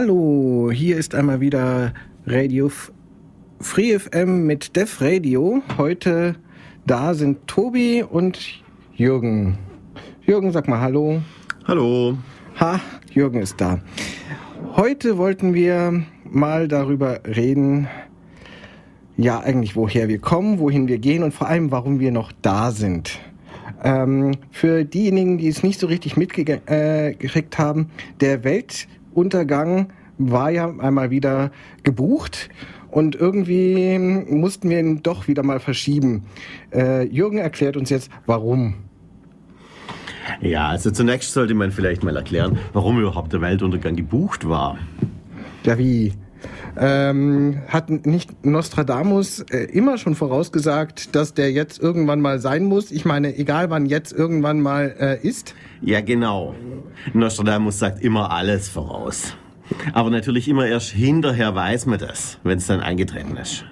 Hallo, hier ist einmal wieder Radio Free FM mit Def Radio. Heute da sind Tobi und Jürgen. Jürgen, sag mal Hallo. Hallo. Ha, Jürgen ist da. Heute wollten wir mal darüber reden, ja eigentlich woher wir kommen, wohin wir gehen und vor allem warum wir noch da sind. Ähm, für diejenigen, die es nicht so richtig mitgekriegt äh, haben, der Weltuntergang war ja einmal wieder gebucht und irgendwie mussten wir ihn doch wieder mal verschieben. Äh, Jürgen erklärt uns jetzt, warum. Ja, also zunächst sollte man vielleicht mal erklären, warum überhaupt der Weltuntergang gebucht war. Ja, wie? Ähm, hat nicht Nostradamus äh, immer schon vorausgesagt, dass der jetzt irgendwann mal sein muss? Ich meine, egal wann jetzt irgendwann mal äh, ist? Ja, genau. Nostradamus sagt immer alles voraus. Aber natürlich immer erst hinterher weiß man das, wenn es dann eingetreten ist.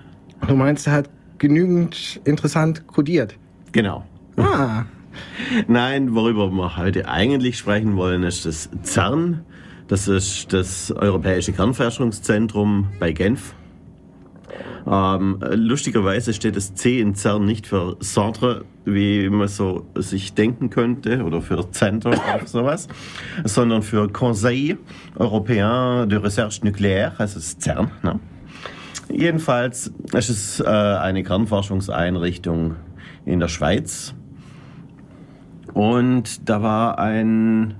Du meinst, er hat genügend interessant kodiert? Genau. Ah. Nein, worüber wir heute eigentlich sprechen wollen, ist das CERN. Das ist das Europäische Kernforschungszentrum bei Genf. Ähm, lustigerweise steht das C in CERN nicht für Centre, wie man so sich denken könnte, oder für Center oder sowas, sondern für Conseil Européen de Recherche Nucléaire, also das CERN. Ne? Jedenfalls ist es äh, eine Kernforschungseinrichtung in der Schweiz. Und da war ein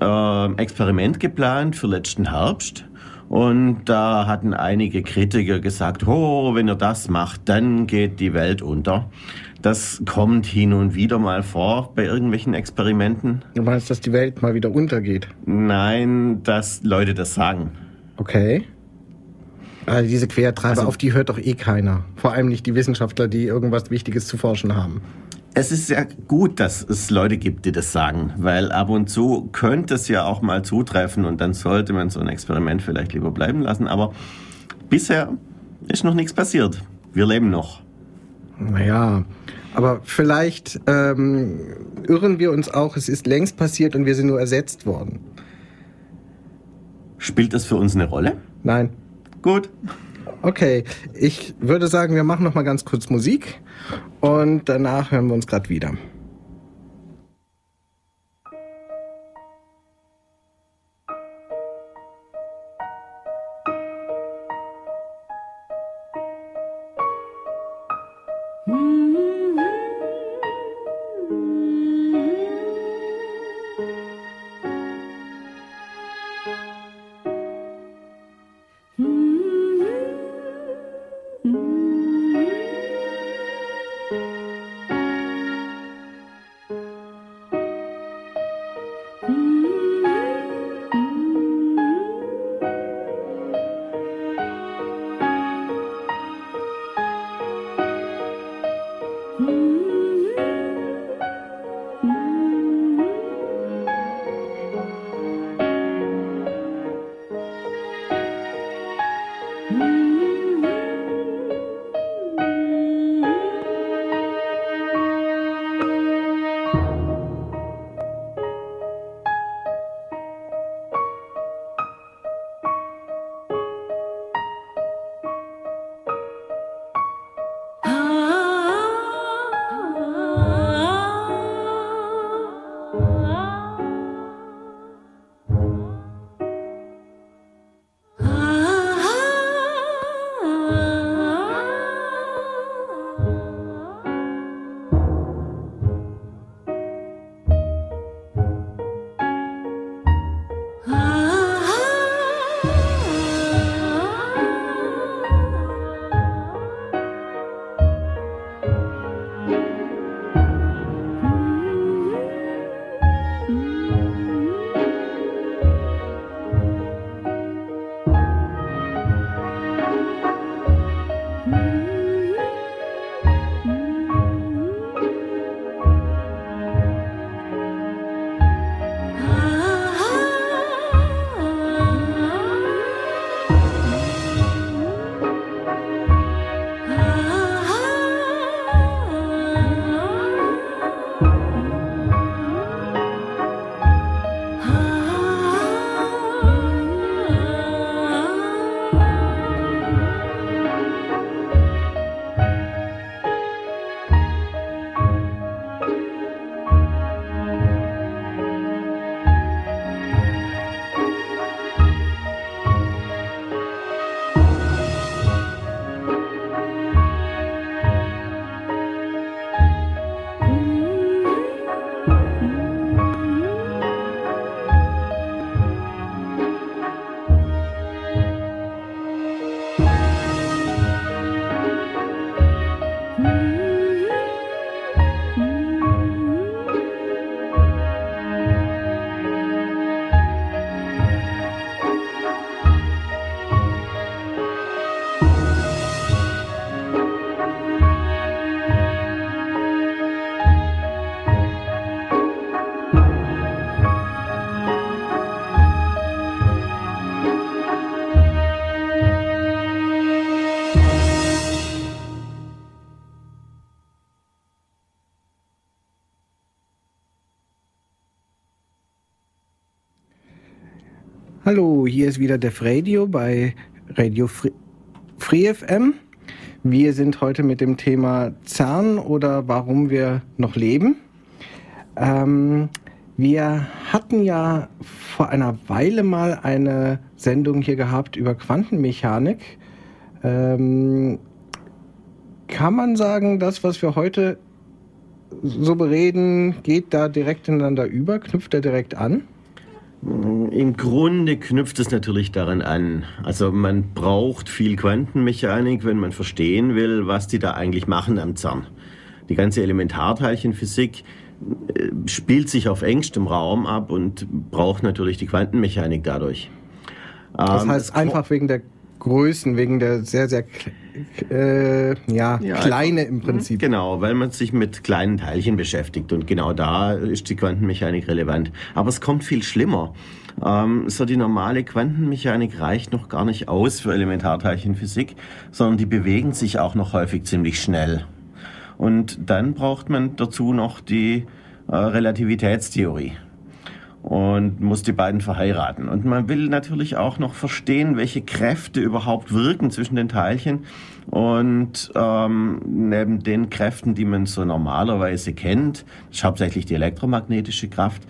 äh, Experiment geplant für letzten Herbst. Und da hatten einige Kritiker gesagt, oh, wenn ihr das macht, dann geht die Welt unter. Das kommt hin und wieder mal vor bei irgendwelchen Experimenten. Du meinst, dass die Welt mal wieder untergeht? Nein, dass Leute das sagen. Okay. Also diese Quertreiber, also, auf die hört doch eh keiner. Vor allem nicht die Wissenschaftler, die irgendwas Wichtiges zu forschen haben. Es ist ja gut, dass es Leute gibt, die das sagen, weil ab und zu könnte es ja auch mal zutreffen und dann sollte man so ein Experiment vielleicht lieber bleiben lassen. Aber bisher ist noch nichts passiert. Wir leben noch. Naja, aber vielleicht ähm, irren wir uns auch, es ist längst passiert und wir sind nur ersetzt worden. Spielt das für uns eine Rolle? Nein. Gut. Okay, ich würde sagen, wir machen noch mal ganz kurz Musik und danach hören wir uns gerade wieder. Hallo, hier ist wieder Def Radio bei Radio Free, FM. Wir sind heute mit dem Thema CERN oder warum wir noch leben. Ähm, wir hatten ja vor einer Weile mal eine Sendung hier gehabt über Quantenmechanik. Ähm, kann man sagen, das, was wir heute so bereden, geht da direkt ineinander über, knüpft er direkt an? Im Grunde knüpft es natürlich daran an. Also man braucht viel Quantenmechanik, wenn man verstehen will, was die da eigentlich machen am CERN. Die ganze Elementarteilchenphysik äh, spielt sich auf engstem Raum ab und braucht natürlich die Quantenmechanik dadurch. Das ähm, heißt einfach wegen der Größen, wegen der sehr, sehr äh, ja, ja, kleine im Prinzip. Genau, weil man sich mit kleinen Teilchen beschäftigt und genau da ist die Quantenmechanik relevant. Aber es kommt viel schlimmer. Ähm, so die normale Quantenmechanik reicht noch gar nicht aus für Elementarteilchenphysik, sondern die bewegen sich auch noch häufig ziemlich schnell. Und dann braucht man dazu noch die äh, Relativitätstheorie und muss die beiden verheiraten. Und man will natürlich auch noch verstehen, welche Kräfte überhaupt wirken zwischen den Teilchen. Und ähm, neben den Kräften, die man so normalerweise kennt, ist hauptsächlich die elektromagnetische Kraft,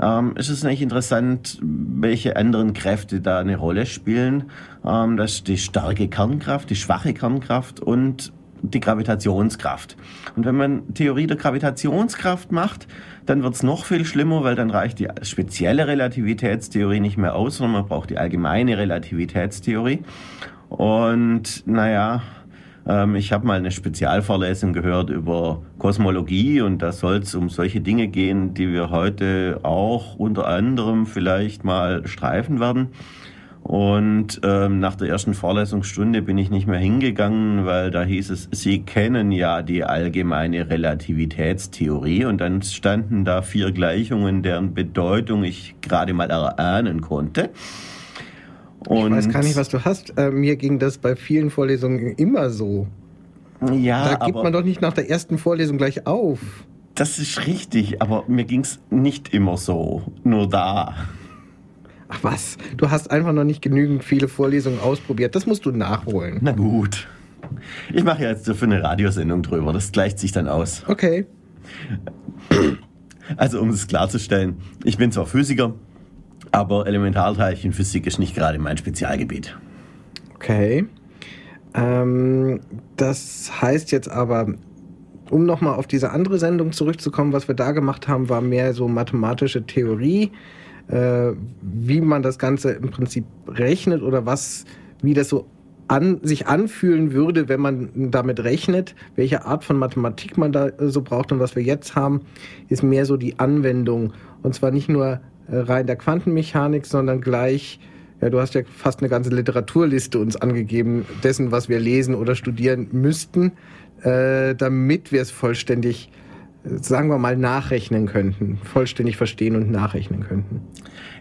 ähm, ist es nicht interessant, welche anderen Kräfte da eine Rolle spielen. Ähm, das ist die starke Kernkraft, die schwache Kernkraft und die Gravitationskraft. Und wenn man Theorie der Gravitationskraft macht, dann wird's noch viel schlimmer, weil dann reicht die spezielle Relativitätstheorie nicht mehr aus, sondern man braucht die allgemeine Relativitätstheorie. Und naja, ähm, ich habe mal eine Spezialvorlesung gehört über Kosmologie und da soll es um solche Dinge gehen, die wir heute auch unter anderem vielleicht mal streifen werden. Und ähm, nach der ersten Vorlesungsstunde bin ich nicht mehr hingegangen, weil da hieß es, Sie kennen ja die allgemeine Relativitätstheorie. Und dann standen da vier Gleichungen, deren Bedeutung ich gerade mal erahnen konnte. Und ich weiß gar nicht, was du hast. Äh, mir ging das bei vielen Vorlesungen immer so. Ja, da gibt man doch nicht nach der ersten Vorlesung gleich auf. Das ist richtig, aber mir ging es nicht immer so. Nur da. Ach was, du hast einfach noch nicht genügend viele Vorlesungen ausprobiert. Das musst du nachholen. Na gut. Ich mache jetzt für eine Radiosendung drüber. Das gleicht sich dann aus. Okay. Also um es klarzustellen, ich bin zwar Physiker, aber Elementarteilchenphysik ist nicht gerade mein Spezialgebiet. Okay. Ähm, das heißt jetzt aber, um nochmal auf diese andere Sendung zurückzukommen, was wir da gemacht haben, war mehr so mathematische Theorie äh, wie man das Ganze im Prinzip rechnet oder was, wie das so an, sich anfühlen würde, wenn man damit rechnet, welche Art von Mathematik man da äh, so braucht und was wir jetzt haben, ist mehr so die Anwendung. Und zwar nicht nur äh, rein der Quantenmechanik, sondern gleich, ja, du hast ja fast eine ganze Literaturliste uns angegeben, dessen, was wir lesen oder studieren müssten, äh, damit wir es vollständig sagen wir mal, nachrechnen könnten, vollständig verstehen und nachrechnen könnten.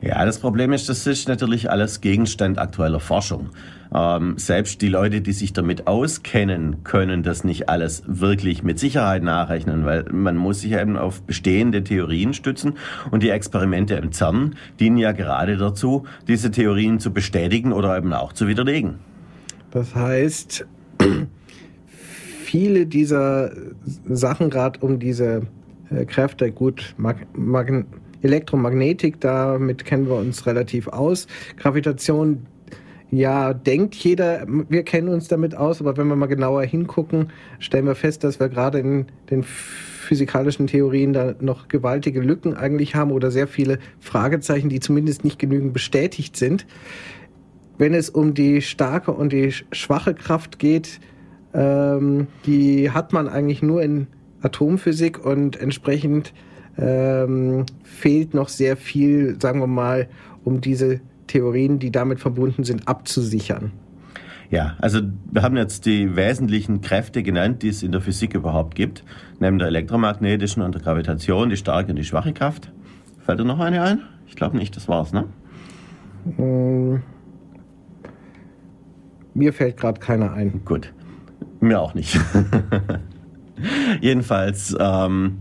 Ja, das Problem ist, das ist natürlich alles Gegenstand aktueller Forschung. Ähm, selbst die Leute, die sich damit auskennen, können das nicht alles wirklich mit Sicherheit nachrechnen, weil man muss sich eben auf bestehende Theorien stützen und die Experimente im CERN dienen ja gerade dazu, diese Theorien zu bestätigen oder eben auch zu widerlegen. Das heißt, viele dieser Sachen gerade um diese äh, Kräfte, gut, Mag Mag Elektromagnetik, damit kennen wir uns relativ aus. Gravitation, ja, denkt jeder, wir kennen uns damit aus, aber wenn wir mal genauer hingucken, stellen wir fest, dass wir gerade in den physikalischen Theorien da noch gewaltige Lücken eigentlich haben oder sehr viele Fragezeichen, die zumindest nicht genügend bestätigt sind. Wenn es um die starke und die schwache Kraft geht, ähm, die hat man eigentlich nur in Atomphysik und entsprechend ähm, fehlt noch sehr viel, sagen wir mal, um diese Theorien, die damit verbunden sind, abzusichern. Ja, also wir haben jetzt die wesentlichen Kräfte genannt, die es in der Physik überhaupt gibt, neben der elektromagnetischen und der Gravitation, die starke und die schwache Kraft. Fällt dir noch eine ein? Ich glaube nicht, das war's, ne? Hm. Mir fällt gerade keiner ein. Gut. Mir auch nicht. Jedenfalls, ähm,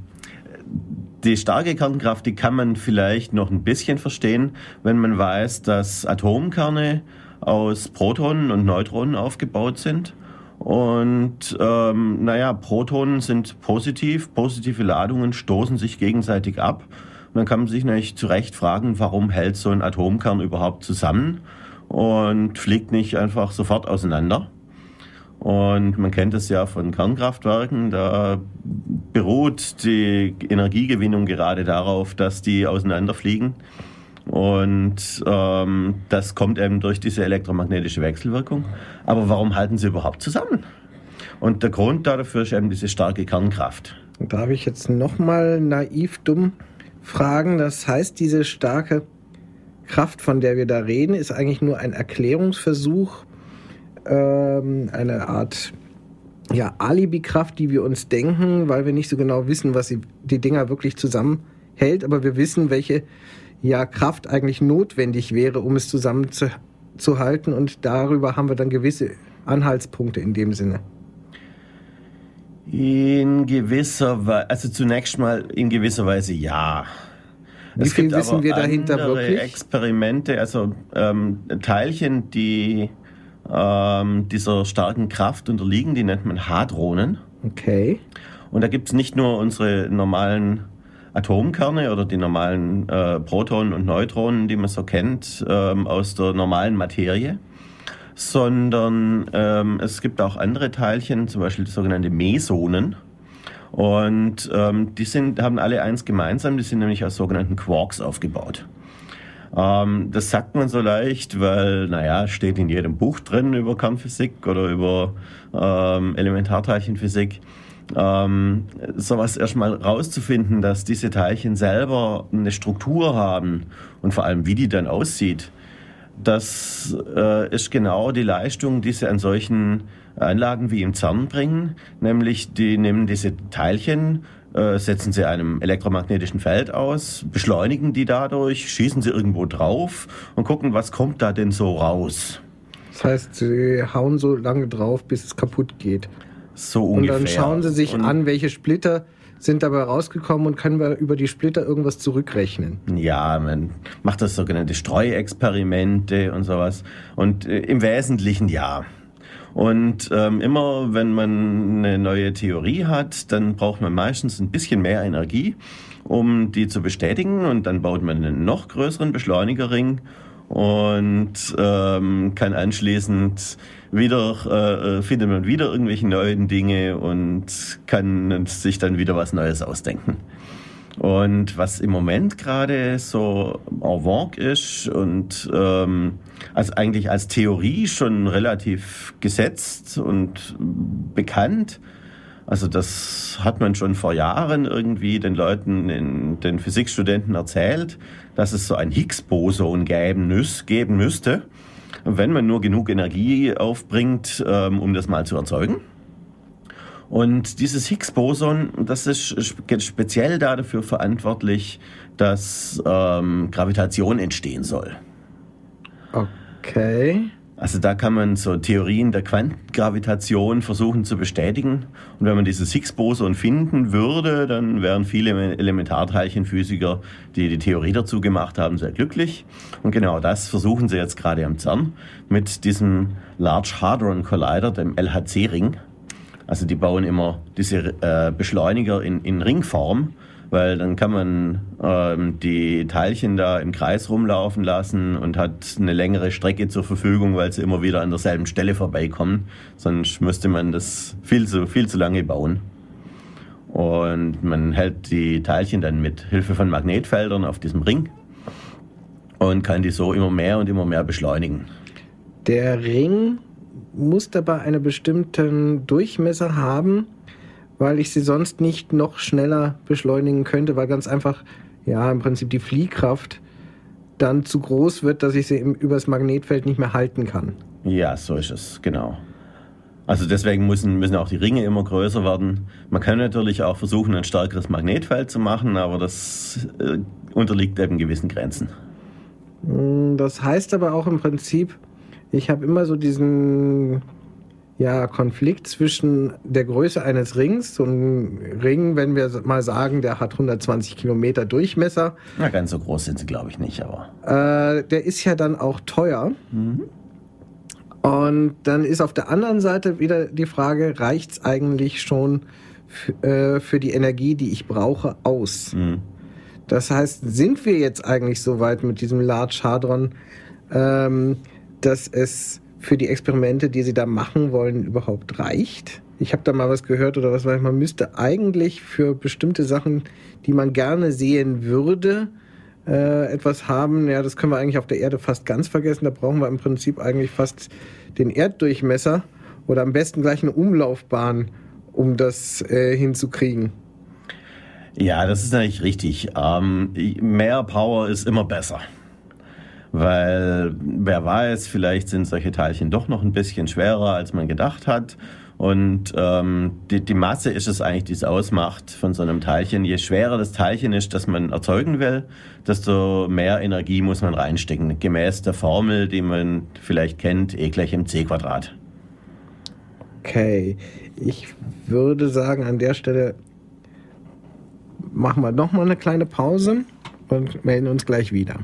die starke Kernkraft, die kann man vielleicht noch ein bisschen verstehen, wenn man weiß, dass Atomkerne aus Protonen und Neutronen aufgebaut sind. Und ähm, naja, Protonen sind positiv, positive Ladungen stoßen sich gegenseitig ab. Und dann kann man sich natürlich zu Recht fragen, warum hält so ein Atomkern überhaupt zusammen und fliegt nicht einfach sofort auseinander. Und man kennt es ja von Kernkraftwerken, da beruht die Energiegewinnung gerade darauf, dass die auseinanderfliegen. Und ähm, das kommt eben durch diese elektromagnetische Wechselwirkung. Aber warum halten sie überhaupt zusammen? Und der Grund dafür ist eben diese starke Kernkraft. Darf ich jetzt nochmal naiv dumm fragen? Das heißt, diese starke Kraft, von der wir da reden, ist eigentlich nur ein Erklärungsversuch, ähm, eine Art ja, Alibi-Kraft, die wir uns denken, weil wir nicht so genau wissen, was die Dinger wirklich zusammenhält, aber wir wissen, welche ja, Kraft eigentlich notwendig wäre, um es zusammenzuhalten und darüber haben wir dann gewisse Anhaltspunkte in dem Sinne. In gewisser Weise, also zunächst mal in gewisser Weise ja. Wie es viel wissen wir dahinter wirklich? Experimente, also ähm, Teilchen, die ähm, dieser starken Kraft unterliegen, die nennt man Hadronen. Okay. Und da gibt es nicht nur unsere normalen Atomkerne oder die normalen äh, Protonen und Neutronen, die man so kennt ähm, aus der normalen Materie, sondern ähm, es gibt auch andere Teilchen, zum Beispiel sogenannte Mesonen. Und ähm, die sind, haben alle eins gemeinsam, die sind nämlich aus sogenannten Quarks aufgebaut. Ähm, das sagt man so leicht, weil, naja, steht in jedem Buch drin über Kernphysik oder über ähm, Elementarteilchenphysik ähm, sowas erstmal rauszufinden, dass diese Teilchen selber eine Struktur haben und vor allem, wie die dann aussieht, das äh, ist genau die Leistung, die sie an solchen Anlagen wie im CERN bringen. Nämlich, die nehmen diese Teilchen, äh, setzen sie einem elektromagnetischen Feld aus, beschleunigen die dadurch, schießen sie irgendwo drauf und gucken, was kommt da denn so raus. Das heißt, sie hauen so lange drauf, bis es kaputt geht. So ungefähr. Und dann schauen sie sich und an, welche Splitter sind dabei rausgekommen und können wir über die Splitter irgendwas zurückrechnen. Ja, man macht das sogenannte Streuexperimente und sowas. Und äh, im Wesentlichen ja. Und ähm, immer wenn man eine neue Theorie hat, dann braucht man meistens ein bisschen mehr Energie, um die zu bestätigen. Und dann baut man einen noch größeren Beschleunigerring und ähm, kann anschließend wieder äh, äh, findet man wieder irgendwelche neuen Dinge und kann sich dann wieder was Neues ausdenken. Und was im Moment gerade so en vogue ist und ähm, also eigentlich als Theorie schon relativ gesetzt und bekannt, also das hat man schon vor Jahren irgendwie den Leuten, den, den Physikstudenten erzählt, dass es so ein Higgs-Boson geben, geben müsste wenn man nur genug Energie aufbringt, ähm, um das mal zu erzeugen. Und dieses Higgs-Boson, das ist speziell dafür verantwortlich, dass ähm, Gravitation entstehen soll. Okay. Also da kann man so Theorien der Quantengravitation versuchen zu bestätigen. Und wenn man dieses Higgs-Boson finden würde, dann wären viele Elementarteilchenphysiker, die die Theorie dazu gemacht haben, sehr glücklich. Und genau das versuchen sie jetzt gerade am CERN mit diesem Large Hadron Collider, dem LHC-Ring. Also die bauen immer diese äh, Beschleuniger in, in Ringform weil dann kann man ähm, die Teilchen da im Kreis rumlaufen lassen und hat eine längere Strecke zur Verfügung, weil sie immer wieder an derselben Stelle vorbeikommen. Sonst müsste man das viel zu, viel zu lange bauen. Und man hält die Teilchen dann mit Hilfe von Magnetfeldern auf diesem Ring und kann die so immer mehr und immer mehr beschleunigen. Der Ring muss dabei einen bestimmten Durchmesser haben, weil ich sie sonst nicht noch schneller beschleunigen könnte, weil ganz einfach, ja, im Prinzip die Fliehkraft dann zu groß wird, dass ich sie im, übers Magnetfeld nicht mehr halten kann. Ja, so ist es, genau. Also deswegen müssen, müssen auch die Ringe immer größer werden. Man kann natürlich auch versuchen, ein stärkeres Magnetfeld zu machen, aber das äh, unterliegt eben gewissen Grenzen. Hm, das heißt aber auch im Prinzip, ich habe immer so diesen ja, Konflikt zwischen der Größe eines Rings, so ein Ring, wenn wir mal sagen, der hat 120 Kilometer Durchmesser. Na, ganz so groß sind sie, glaube ich, nicht, aber. Äh, der ist ja dann auch teuer. Mhm. Und dann ist auf der anderen Seite wieder die Frage, reicht es eigentlich schon äh, für die Energie, die ich brauche, aus? Mhm. Das heißt, sind wir jetzt eigentlich so weit mit diesem Large Hadron, ähm, dass es für die Experimente, die sie da machen wollen, überhaupt reicht. Ich habe da mal was gehört oder was weiß ich, man müsste eigentlich für bestimmte Sachen, die man gerne sehen würde, äh, etwas haben. Ja, das können wir eigentlich auf der Erde fast ganz vergessen. Da brauchen wir im Prinzip eigentlich fast den Erddurchmesser oder am besten gleich eine Umlaufbahn, um das äh, hinzukriegen. Ja, das ist natürlich richtig. Ähm, mehr Power ist immer besser. Weil wer weiß, vielleicht sind solche Teilchen doch noch ein bisschen schwerer, als man gedacht hat. Und ähm, die, die Masse ist es eigentlich, die es ausmacht von so einem Teilchen. Je schwerer das Teilchen ist, das man erzeugen will, desto mehr Energie muss man reinstecken. Gemäß der Formel, die man vielleicht kennt, E gleich mc Quadrat. Okay, ich würde sagen, an der Stelle machen wir nochmal eine kleine Pause und melden uns gleich wieder.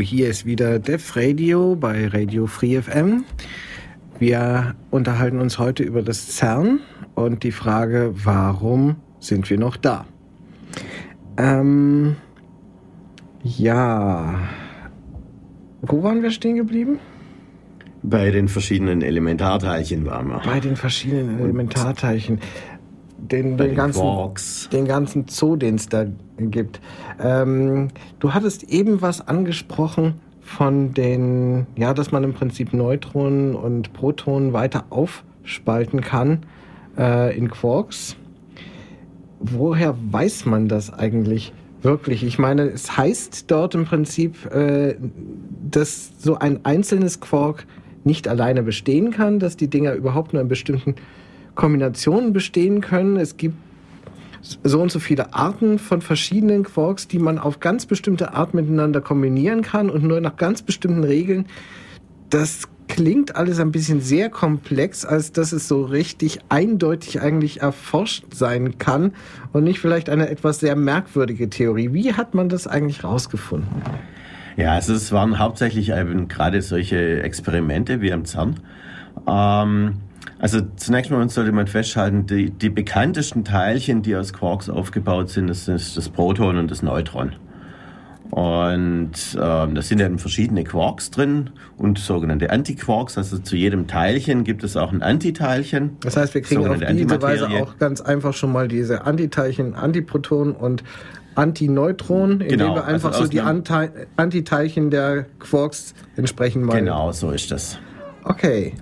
Hallo, hier ist wieder Def Radio bei Radio Free FM. Wir unterhalten uns heute über das CERN und die Frage, warum sind wir noch da? Ähm, ja, wo waren wir stehen geblieben? Bei den verschiedenen Elementarteilchen waren wir. Bei den verschiedenen Elementarteilchen. Den, den, ganzen, Quarks. den ganzen Zoo, den es da gibt. Ähm, du hattest eben was angesprochen von den, ja, dass man im Prinzip Neutronen und Protonen weiter aufspalten kann äh, in Quarks. Woher weiß man das eigentlich wirklich? Ich meine, es heißt dort im Prinzip, äh, dass so ein einzelnes Quark nicht alleine bestehen kann, dass die Dinger überhaupt nur in bestimmten Kombinationen bestehen können. Es gibt so und so viele Arten von verschiedenen Quarks, die man auf ganz bestimmte Art miteinander kombinieren kann und nur nach ganz bestimmten Regeln. Das klingt alles ein bisschen sehr komplex, als dass es so richtig eindeutig eigentlich erforscht sein kann und nicht vielleicht eine etwas sehr merkwürdige Theorie. Wie hat man das eigentlich rausgefunden? Ja, also es waren hauptsächlich eben gerade solche Experimente wie am CERN. Ähm, also zunächst mal sollte man festhalten, die, die bekanntesten Teilchen, die aus Quarks aufgebaut sind, das ist das Proton und das Neutron. Und ähm, da sind eben verschiedene Quarks drin und sogenannte Antiquarks. Also zu jedem Teilchen gibt es auch ein Antiteilchen. Das heißt, wir kriegen auf diese Weise auch ganz einfach schon mal diese Antiteilchen, Antiprotonen und Antineutronen, indem genau, wir einfach also so die Antiteilchen der Quarks entsprechend mal. Genau, so ist das. Okay.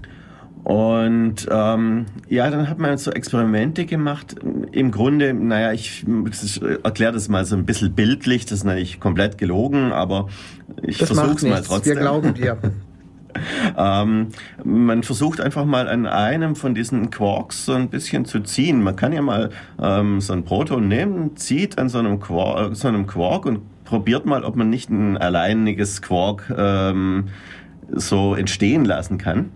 Und ähm, ja, dann hat man so Experimente gemacht. Im Grunde, naja, ich erkläre das mal so ein bisschen bildlich, das ist natürlich komplett gelogen, aber ich versuche es mal trotzdem. Wir glauben dir. ähm, man versucht einfach mal an einem von diesen Quarks so ein bisschen zu ziehen. Man kann ja mal ähm, so ein Proton nehmen, zieht an so einem Quark, so einem Quark und probiert mal, ob man nicht ein alleiniges Quark ähm, so entstehen lassen kann.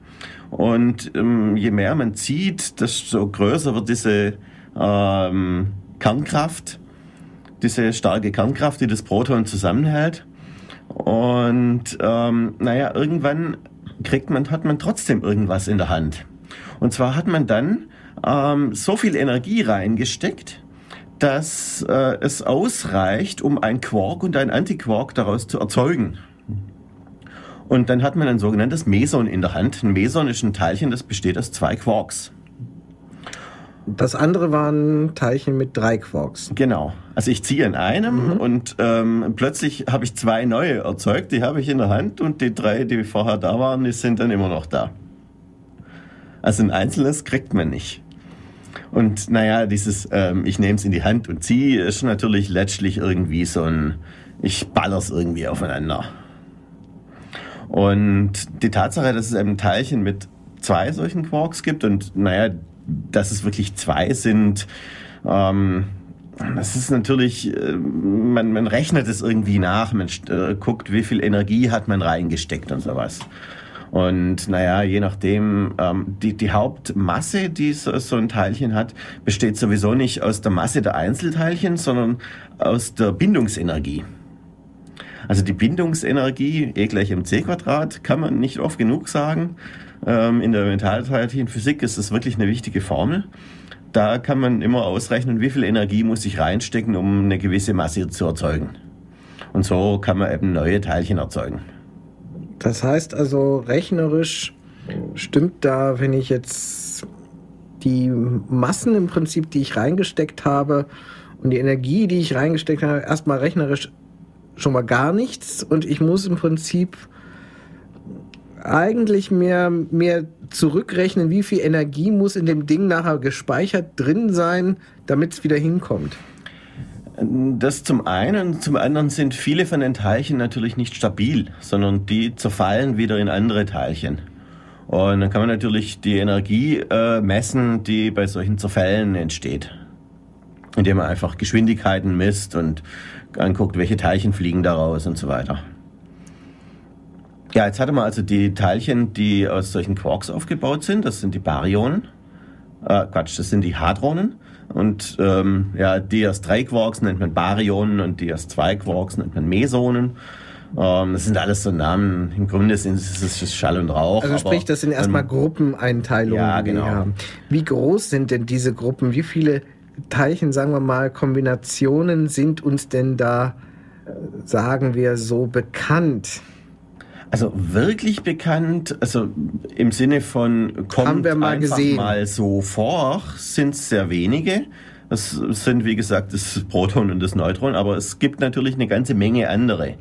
Und ähm, je mehr man zieht, desto größer wird diese ähm, Kernkraft, diese starke Kernkraft, die das Proton zusammenhält. Und ähm, naja, irgendwann kriegt man, hat man trotzdem irgendwas in der Hand. Und zwar hat man dann ähm, so viel Energie reingesteckt, dass äh, es ausreicht, um ein Quark und ein Antiquark daraus zu erzeugen. Und dann hat man ein sogenanntes Meson in der Hand. Ein Meson ist ein Teilchen, das besteht aus zwei Quarks. Das andere waren Teilchen mit drei Quarks. Genau. Also ich ziehe in einem mhm. und ähm, plötzlich habe ich zwei neue erzeugt, die habe ich in der Hand und die drei, die vorher da waren, die sind dann immer noch da. Also ein einzelnes kriegt man nicht. Und naja, dieses ähm, ich nehme es in die Hand und ziehe ist natürlich letztlich irgendwie so ein ich baller's irgendwie aufeinander. Und die Tatsache, dass es eben Teilchen mit zwei solchen Quarks gibt und naja, dass es wirklich zwei sind, ähm, das ist natürlich, äh, man, man rechnet es irgendwie nach, man äh, guckt, wie viel Energie hat man reingesteckt und sowas. Und naja, je nachdem, ähm, die, die Hauptmasse, die so, so ein Teilchen hat, besteht sowieso nicht aus der Masse der Einzelteilchen, sondern aus der Bindungsenergie. Also die Bindungsenergie, E gleich mc Quadrat, kann man nicht oft genug sagen. Ähm, in der Mentalteilchenphysik ist das wirklich eine wichtige Formel. Da kann man immer ausrechnen, wie viel Energie muss ich reinstecken, um eine gewisse Masse zu erzeugen. Und so kann man eben neue Teilchen erzeugen. Das heißt also, rechnerisch stimmt da, wenn ich jetzt die Massen im Prinzip, die ich reingesteckt habe und die Energie, die ich reingesteckt habe, erstmal rechnerisch schon mal gar nichts und ich muss im Prinzip eigentlich mehr, mehr zurückrechnen, wie viel Energie muss in dem Ding nachher gespeichert drin sein, damit es wieder hinkommt. Das zum einen, zum anderen sind viele von den Teilchen natürlich nicht stabil, sondern die zerfallen wieder in andere Teilchen. Und dann kann man natürlich die Energie äh, messen, die bei solchen Zerfällen entsteht, indem man einfach Geschwindigkeiten misst und anguckt, welche Teilchen fliegen daraus und so weiter. Ja, jetzt hatte man also die Teilchen, die aus solchen Quarks aufgebaut sind. Das sind die Baryonen. Äh, Quatsch, das sind die Hadronen. Und ähm, ja, die aus drei Quarks nennt man Baryonen und die aus zwei Quarks nennt man Mesonen. Ähm, das sind alles so Namen. Im Grunde sind es Schall und Rauch. Also sprich, das sind erstmal Gruppeneinteilungen, ja, die genau. wir haben. Wie groß sind denn diese Gruppen? Wie viele Teilchen, sagen wir mal, Kombinationen sind uns denn da, äh, sagen wir so, bekannt? Also wirklich bekannt, also im Sinne von kommt mal einfach gesehen. mal so vor, sind es sehr wenige. Das sind wie gesagt das Proton und das Neutron, aber es gibt natürlich eine ganze Menge andere.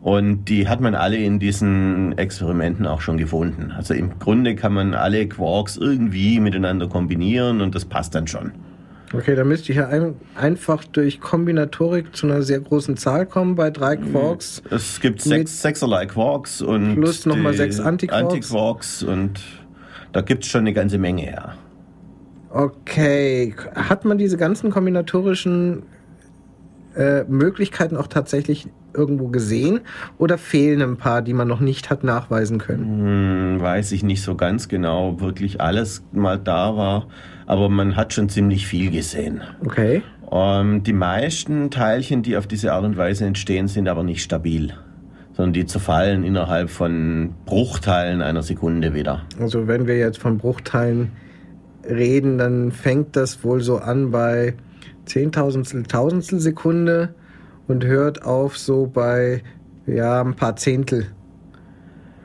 Und die hat man alle in diesen Experimenten auch schon gefunden. Also im Grunde kann man alle Quarks irgendwie miteinander kombinieren und das passt dann schon. Okay, dann müsste ich ja ein, einfach durch Kombinatorik zu einer sehr großen Zahl kommen bei drei Quarks. Es gibt sechs, sechserlei Quarks und Plus noch mal die sechs Antiquarks. Antiquarks und da gibt es schon eine ganze Menge, ja. Okay, hat man diese ganzen kombinatorischen äh, Möglichkeiten auch tatsächlich irgendwo gesehen oder fehlen ein paar, die man noch nicht hat nachweisen können? Hm, weiß ich nicht so ganz genau, wirklich alles mal da war, aber man hat schon ziemlich viel gesehen. Okay. Ähm, die meisten Teilchen, die auf diese Art und Weise entstehen, sind aber nicht stabil, sondern die zerfallen innerhalb von Bruchteilen einer Sekunde wieder. Also wenn wir jetzt von Bruchteilen reden, dann fängt das wohl so an bei Zehntausendstel, Tausendstel Sekunde und hört auf so bei ja ein paar Zehntel.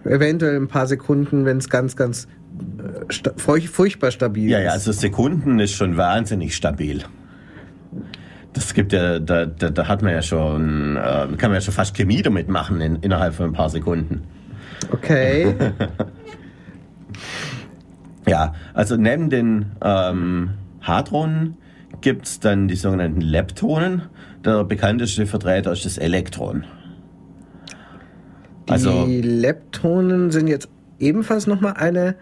Eventuell ein paar Sekunden, wenn es ganz, ganz sta furch furchtbar stabil Ja, ist. ja, also Sekunden ist schon wahnsinnig stabil. Das gibt ja, da, da, da hat man ja schon, äh, kann man ja schon fast Chemie damit machen in, innerhalb von ein paar Sekunden. Okay. Ja, also neben den ähm, Hadronen gibt es dann die sogenannten Leptonen. Der bekannteste Vertreter ist das Elektron. Also Die Leptonen sind jetzt ebenfalls nochmal eine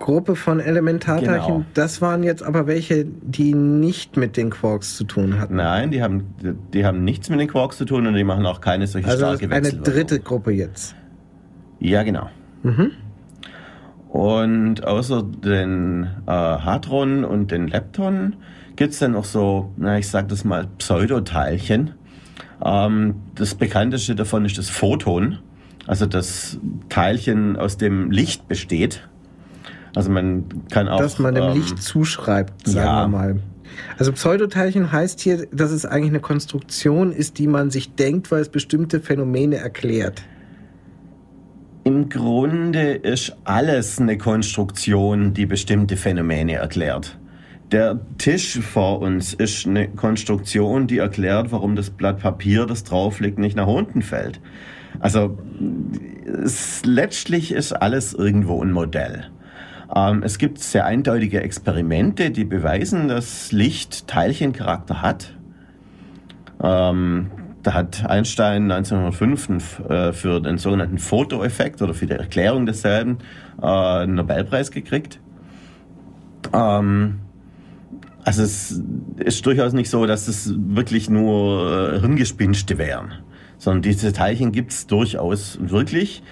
Gruppe von Elementarteilchen. Genau. Das waren jetzt aber welche, die nicht mit den Quarks zu tun hatten. nein, die haben, die haben nichts mit den Quarks zu tun und die machen auch keine solche Also starke eine dritte Gruppe jetzt. Ja, genau. Und außer den äh, Hadronen und den Leptonen gibt es dann noch so, na, ich sag das mal, Pseudoteilchen. Ähm, das bekannteste davon ist das Photon, also das Teilchen, aus dem Licht besteht. Also man kann auch... dass man dem ähm, Licht zuschreibt, sagen ja. wir mal. Also Pseudoteilchen heißt hier, dass es eigentlich eine Konstruktion ist, die man sich denkt, weil es bestimmte Phänomene erklärt. Im Grunde ist alles eine Konstruktion, die bestimmte Phänomene erklärt. Der Tisch vor uns ist eine Konstruktion, die erklärt, warum das Blatt Papier, das drauf liegt, nicht nach unten fällt. Also es, letztlich ist alles irgendwo ein Modell. Ähm, es gibt sehr eindeutige Experimente, die beweisen, dass Licht Teilchencharakter hat. Ähm, da hat Einstein 1905 äh, für den sogenannten Fotoeffekt oder für die Erklärung desselben äh, einen Nobelpreis gekriegt. Ähm, also es ist durchaus nicht so, dass es wirklich nur äh, Hirngespinste wären, sondern diese Teilchen gibt es durchaus wirklich.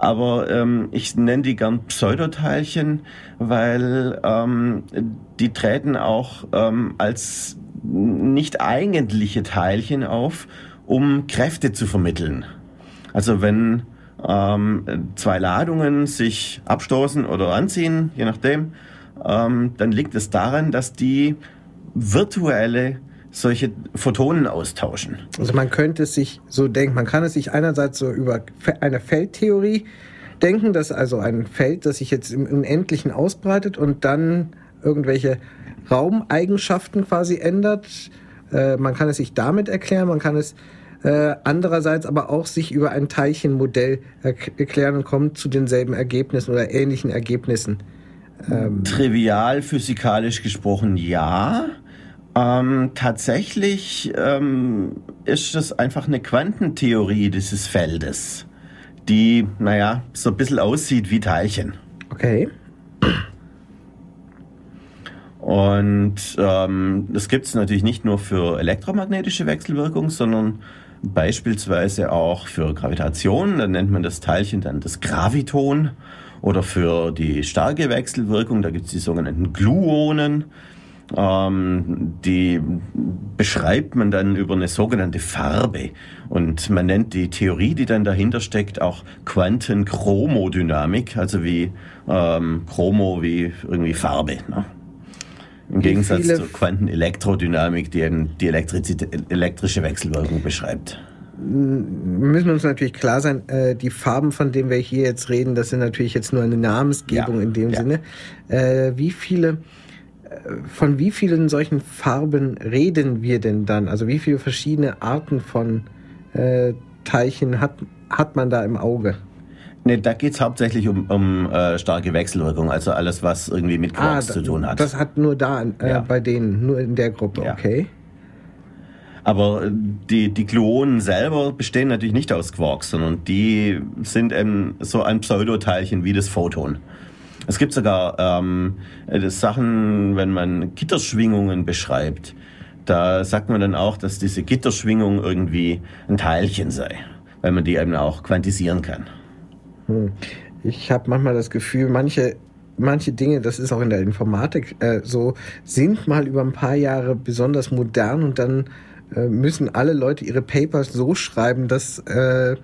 Aber ähm, ich nenne die gern Pseudoteilchen, weil ähm, die treten auch ähm, als nicht eigentliche Teilchen auf, um Kräfte zu vermitteln. Also wenn ähm, zwei Ladungen sich abstoßen oder anziehen, je nachdem, ähm, dann liegt es daran, dass die virtuelle solche Photonen austauschen. Also man könnte es sich so denken, man kann es sich einerseits so über eine Feldtheorie denken, dass also ein Feld, das sich jetzt im Unendlichen ausbreitet und dann irgendwelche Raumeigenschaften quasi ändert. Äh, man kann es sich damit erklären, man kann es äh, andererseits aber auch sich über ein Teilchenmodell erk- erklären und kommt zu denselben Ergebnissen oder ähnlichen Ergebnissen. Trivial physikalisch gesprochen ja. Ähm, tatsächlich ähm, ist das einfach eine Quantentheorie dieses Feldes, die, naja, so ein bisschen aussieht wie Teilchen. Okay. Und ähm, das gibt es natürlich nicht nur für elektromagnetische Wechselwirkung, sondern beispielsweise auch für Gravitation. Dann nennt man das Teilchen dann das Graviton. Oder für die starke Wechselwirkung, da gibt es die sogenannten Gluonen. Ähm, die beschreibt man dann über eine sogenannte Farbe. Und man nennt die Theorie, die dann dahinter steckt, auch Quantenchromodynamik, also wie ähm, Chromo wie irgendwie Farbe. Ne? Im Gegensatz zur Quantenelektrodynamik, die eben die elektrische Wechselwirkung beschreibt müssen wir uns natürlich klar sein, äh, die Farben, von denen wir hier jetzt reden, das sind natürlich jetzt nur eine Namensgebung ja, in dem ja. Sinne. Äh, wie viele von wie vielen solchen Farben reden wir denn dann? Also wie viele verschiedene Arten von äh, Teilchen hat, hat man da im Auge? Ne, da geht es hauptsächlich um, um äh, starke Wechselwirkung, also alles, was irgendwie mit Quarks ah, zu tun hat. Das hat nur da äh, ja. bei denen, nur in der Gruppe, ja. okay. Aber die, die Gluonen selber bestehen natürlich nicht aus Quarks, sondern die sind eben so ein Pseudoteilchen wie das Photon. Es gibt sogar ähm, Sachen, wenn man Gitterschwingungen beschreibt, da sagt man dann auch, dass diese Gitterschwingung irgendwie ein Teilchen sei, weil man die eben auch quantisieren kann. Hm. Ich habe manchmal das Gefühl, manche manche Dinge, das ist auch in der Informatik äh, so, sind mal über ein paar Jahre besonders modern und dann äh, müssen alle Leute ihre Papers so schreiben, dass äh,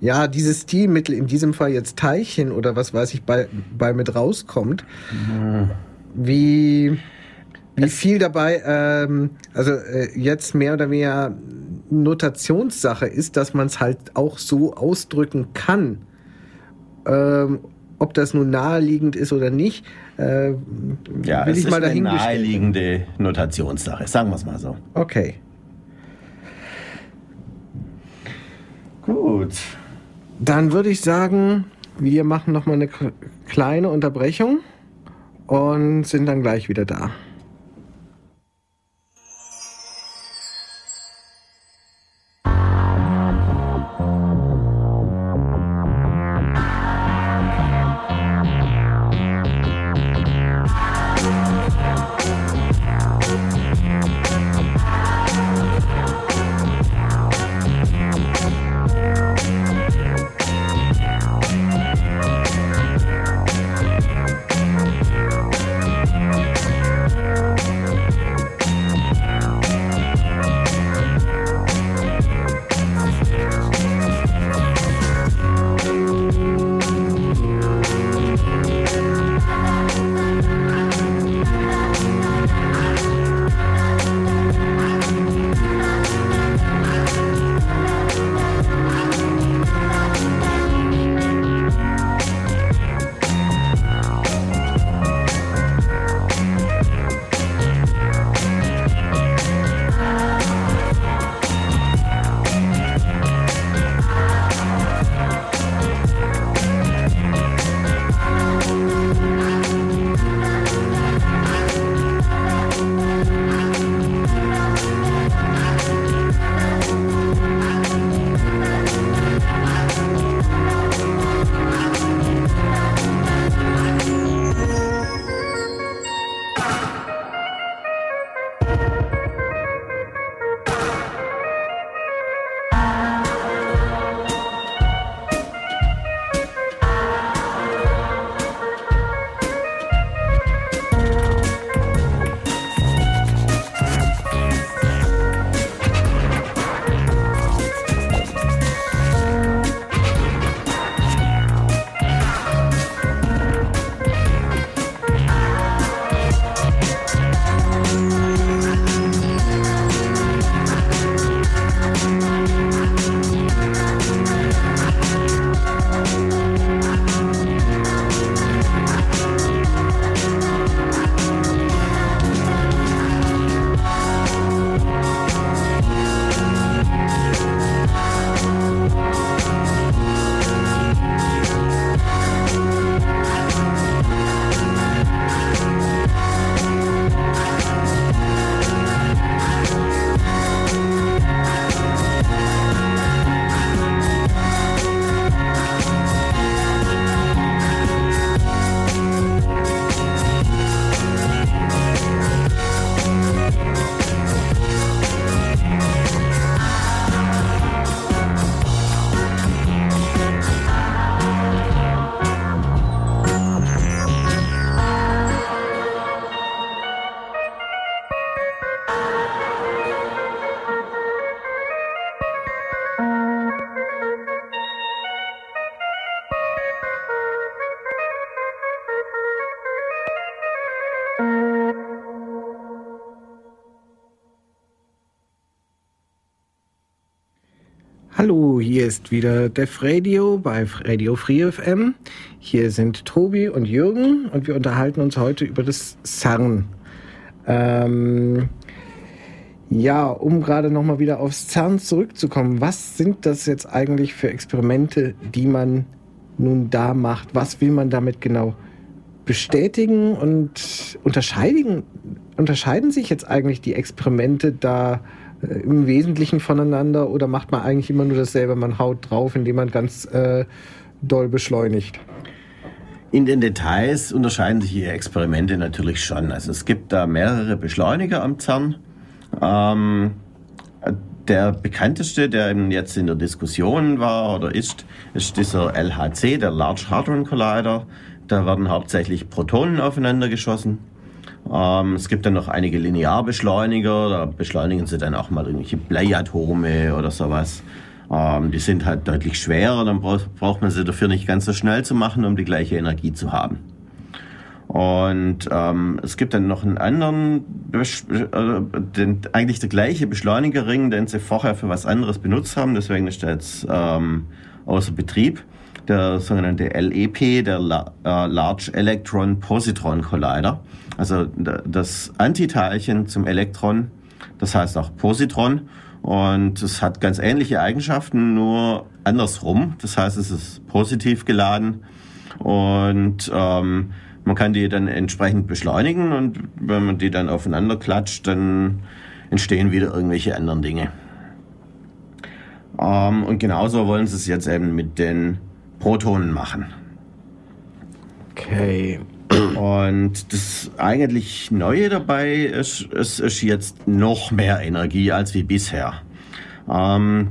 ja dieses Stilmittel, in diesem Fall jetzt Teilchen oder was weiß ich, bei, bei mit rauskommt. Mhm. Wie, wie viel dabei, ähm, also äh, jetzt mehr oder weniger Notationssache ist, dass man es halt auch so ausdrücken kann. Ähm, ob das nun naheliegend ist oder nicht, äh, ja, will ich mal dahin eine naheliegende Notationssache, sagen wir es mal so. Okay. Gut. Dann würde ich sagen, wir machen noch mal eine kleine Unterbrechung und sind dann gleich wieder da. Ist wieder Def Radio bei Radio Free FM. Hier sind Tobi und Jürgen und wir unterhalten uns heute über das CERN. Ähm, ja, um gerade nochmal wieder aufs CERN zurückzukommen, was sind das jetzt eigentlich für Experimente, die man nun da macht? Was will man damit genau bestätigen und unterscheiden, unterscheiden sich jetzt eigentlich die Experimente da? Äh, im Wesentlichen voneinander oder macht man eigentlich immer nur dasselbe? Man haut drauf, indem man ganz äh, doll beschleunigt. In den Details unterscheiden sich die Experimente natürlich schon. Also es gibt da mehrere Beschleuniger am CERN. Ähm, der bekannteste, der jetzt in der Diskussion war oder ist, ist dieser LHC, der Large Hadron Collider. Da werden hauptsächlich Protonen aufeinander geschossen. Ähm, es gibt dann noch einige Linearbeschleuniger, da beschleunigen sie dann auch mal irgendwelche Bleiatome oder sowas. Ähm, die sind halt deutlich schwerer, dann braucht man sie dafür nicht ganz so schnell zu machen, um die gleiche Energie zu haben. Und ähm, es gibt dann noch einen anderen, äh, den, eigentlich der gleiche Beschleunigerring, den sie vorher für was anderes benutzt haben, deswegen ist der jetzt ähm, außer Betrieb. Der sogenannte LEP, der äh, Large Electron Positron Collider. Also das Antiteilchen zum Elektron, das heißt auch Positron. Und es hat ganz ähnliche Eigenschaften, nur andersrum. Das heißt, es ist positiv geladen und ähm, man kann die dann entsprechend beschleunigen und wenn man die dann aufeinander klatscht, dann entstehen wieder irgendwelche anderen Dinge. Ähm, und genauso wollen sie es jetzt eben mit den Protonen machen. Okay. Und das eigentlich Neue dabei ist, es ist jetzt noch mehr Energie als wie bisher. Ähm,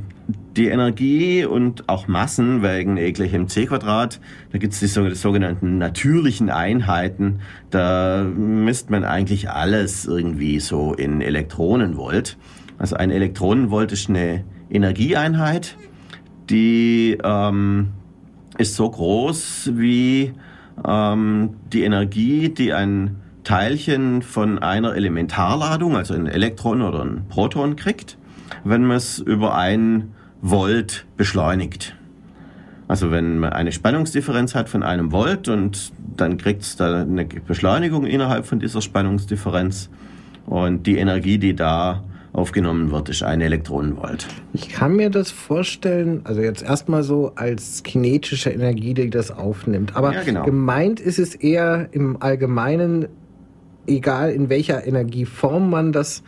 die Energie und auch Massen wegen e gleich mc Quadrat, da gibt es die sogenannten natürlichen Einheiten. Da misst man eigentlich alles irgendwie so in Elektronenvolt. Also ein Elektronenvolt ist eine Energieeinheit, die ähm, ist so groß wie ähm, die Energie, die ein Teilchen von einer Elementarladung, also ein Elektron oder ein Proton kriegt, wenn man es über ein Volt beschleunigt. Also wenn man eine Spannungsdifferenz hat von einem Volt und dann kriegt es da eine Beschleunigung innerhalb von dieser Spannungsdifferenz und die Energie, die da aufgenommen wird, ist ein Elektronenvolt. Ich kann mir das vorstellen, also jetzt erstmal so als kinetische Energie, die das aufnimmt. Aber ja, genau. gemeint ist es eher im Allgemeinen, egal in welcher Energieform man das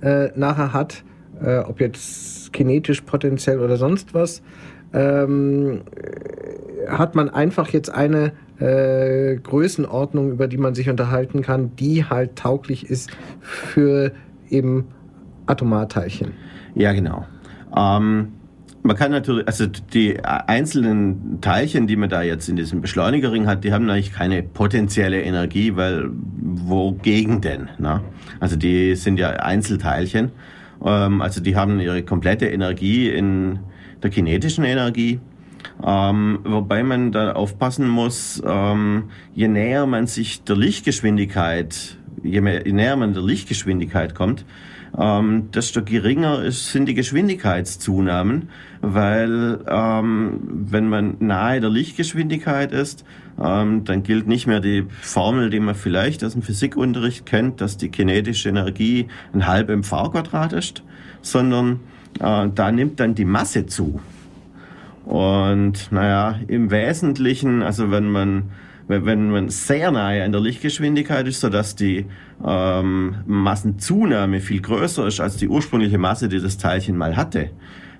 äh, nachher hat, äh, ob jetzt kinetisch, potenziell oder sonst was, ähm, hat man einfach jetzt eine äh, Größenordnung, über die man sich unterhalten kann, die halt tauglich ist für eben Atomarteilchen. Ja, genau. Ähm, man kann natürlich, also die einzelnen Teilchen, die man da jetzt in diesem Beschleunigerring hat, die haben eigentlich keine potenzielle Energie, weil wogegen denn? Ne? Also die sind ja Einzelteilchen. Ähm, also die haben ihre komplette Energie in der kinetischen Energie. Ähm, wobei man da aufpassen muss, ähm, je näher man sich der Lichtgeschwindigkeit, je, mehr, je näher man der Lichtgeschwindigkeit kommt, ähm, desto geringer ist, sind die Geschwindigkeitszunahmen, weil ähm, wenn man nahe der Lichtgeschwindigkeit ist, ähm, dann gilt nicht mehr die Formel, die man vielleicht aus dem Physikunterricht kennt, dass die kinetische Energie ein halb mv Quadrat ist, sondern äh, da nimmt dann die Masse zu. Und naja, im Wesentlichen, also wenn man wenn man sehr nahe an der Lichtgeschwindigkeit ist, sodass die ähm, Massenzunahme viel größer ist als die ursprüngliche Masse, die das Teilchen mal hatte,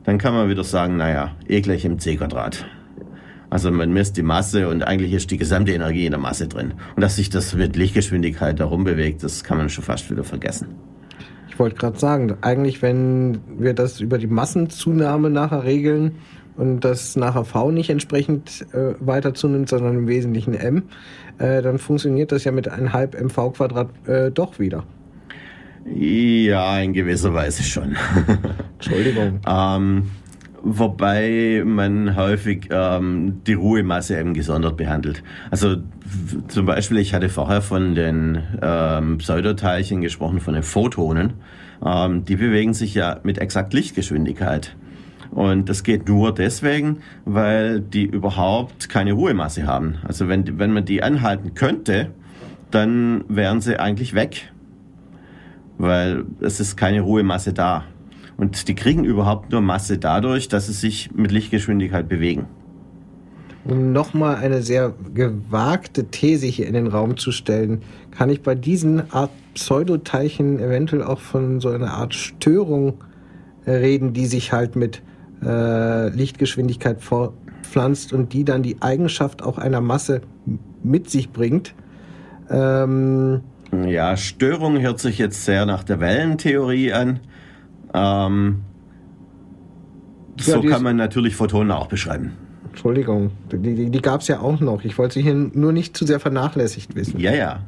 dann kann man wieder sagen, naja, eh gleich im c Quadrat. Also man misst die Masse und eigentlich ist die gesamte Energie in der Masse drin. Und dass sich das mit Lichtgeschwindigkeit darum bewegt, das kann man schon fast wieder vergessen. Ich wollte gerade sagen, eigentlich wenn wir das über die Massenzunahme nachher regeln, und das nachher V nicht entsprechend äh, weiter zunimmt, sondern im Wesentlichen M, äh, dann funktioniert das ja mit einem halb mv Quadrat äh, doch wieder. Ja, in gewisser Weise schon. Entschuldigung. ähm, wobei man häufig ähm, die Ruhemasse eben gesondert behandelt. Also zum Beispiel, ich hatte vorher von den ähm, Pseudoteilchen gesprochen, von den Photonen. Ähm, die bewegen sich ja mit exakt Lichtgeschwindigkeit. Und das geht nur deswegen, weil die überhaupt keine Ruhemasse haben. Also wenn, wenn man die anhalten könnte, dann wären sie eigentlich weg. Weil es ist keine Ruhemasse da. Und die kriegen überhaupt nur Masse dadurch, dass sie sich mit Lichtgeschwindigkeit bewegen. Um nochmal eine sehr gewagte These hier in den Raum zu stellen, kann ich bei diesen Art Pseudoteilchen eventuell auch von so einer Art Störung reden, die sich halt mit äh, Lichtgeschwindigkeit fortpflanzt und die dann die Eigenschaft auch einer Masse mit sich bringt. Ähm, ja, Störung hört sich jetzt sehr nach der Wellentheorie an. Ähm, so kann man natürlich Photonen auch beschreiben. Entschuldigung, die, die, die gab es ja auch noch. Ich wollte sie hier nur nicht zu sehr vernachlässigt wissen. Ja, ja.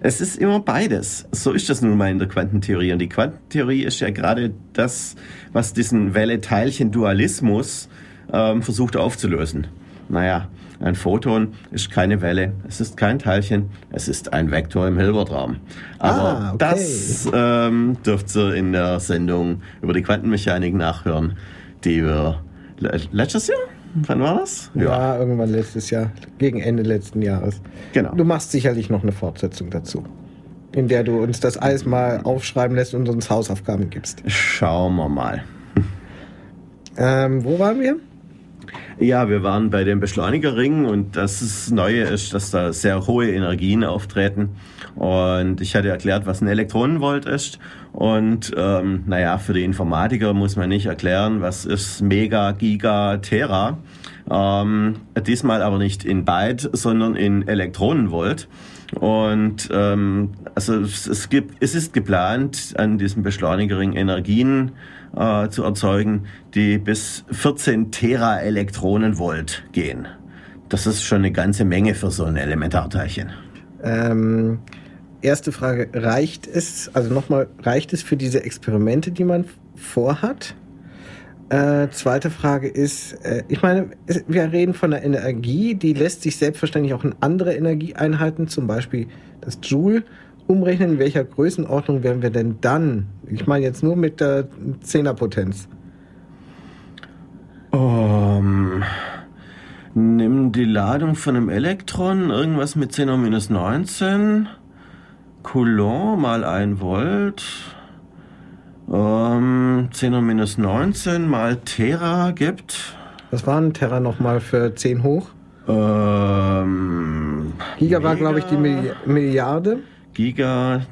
Es ist immer beides. So ist das nun mal in der Quantentheorie. Und die Quantentheorie ist ja gerade das, was diesen Welle-Teilchen-Dualismus ähm, versucht aufzulösen. Naja, ein Photon ist keine Welle, es ist kein Teilchen, es ist ein Vektor im Hilbertraum. Aber ah, okay. das ähm, dürft ihr in der Sendung über die Quantenmechanik nachhören, die wir letztes Jahr Wann war das? Ja. ja, irgendwann letztes Jahr, gegen Ende letzten Jahres. Genau. Du machst sicherlich noch eine Fortsetzung dazu, in der du uns das alles mal aufschreiben lässt und uns Hausaufgaben gibst. Schauen wir mal. Ähm, wo waren wir? Ja, wir waren bei dem Beschleunigerring und das Neue ist, dass da sehr hohe Energien auftreten. Und ich hatte erklärt, was ein Elektronenvolt ist. Und ähm, naja, für die Informatiker muss man nicht erklären, was ist Mega, Giga, Tera. Ähm, diesmal aber nicht in Byte, sondern in Elektronenvolt. Und ähm, also es, es, gibt, es ist geplant, an diesem Beschleunigerring Energien äh, zu erzeugen, die bis 14 Tera-Elektronenvolt gehen. Das ist schon eine ganze Menge für so ein Elementarteilchen. Ähm, erste Frage, reicht es, also nochmal, reicht es für diese Experimente, die man vorhat? Äh, zweite Frage ist, äh, ich meine, wir reden von der Energie, die lässt sich selbstverständlich auch in andere Energieeinheiten, zum Beispiel das Joule, umrechnen. In welcher Größenordnung wären wir denn dann? Ich meine jetzt nur mit der Zehnerpotenz. Um, nimm die Ladung von einem Elektron, irgendwas mit 10 hoch minus 19. Coulomb mal 1 Volt. Ähm, 10 hoch minus 19 mal Tera gibt. Was war ein Tera nochmal für 10 hoch? Ähm, Giga war, glaube ich, die Milli Milliarde. Giga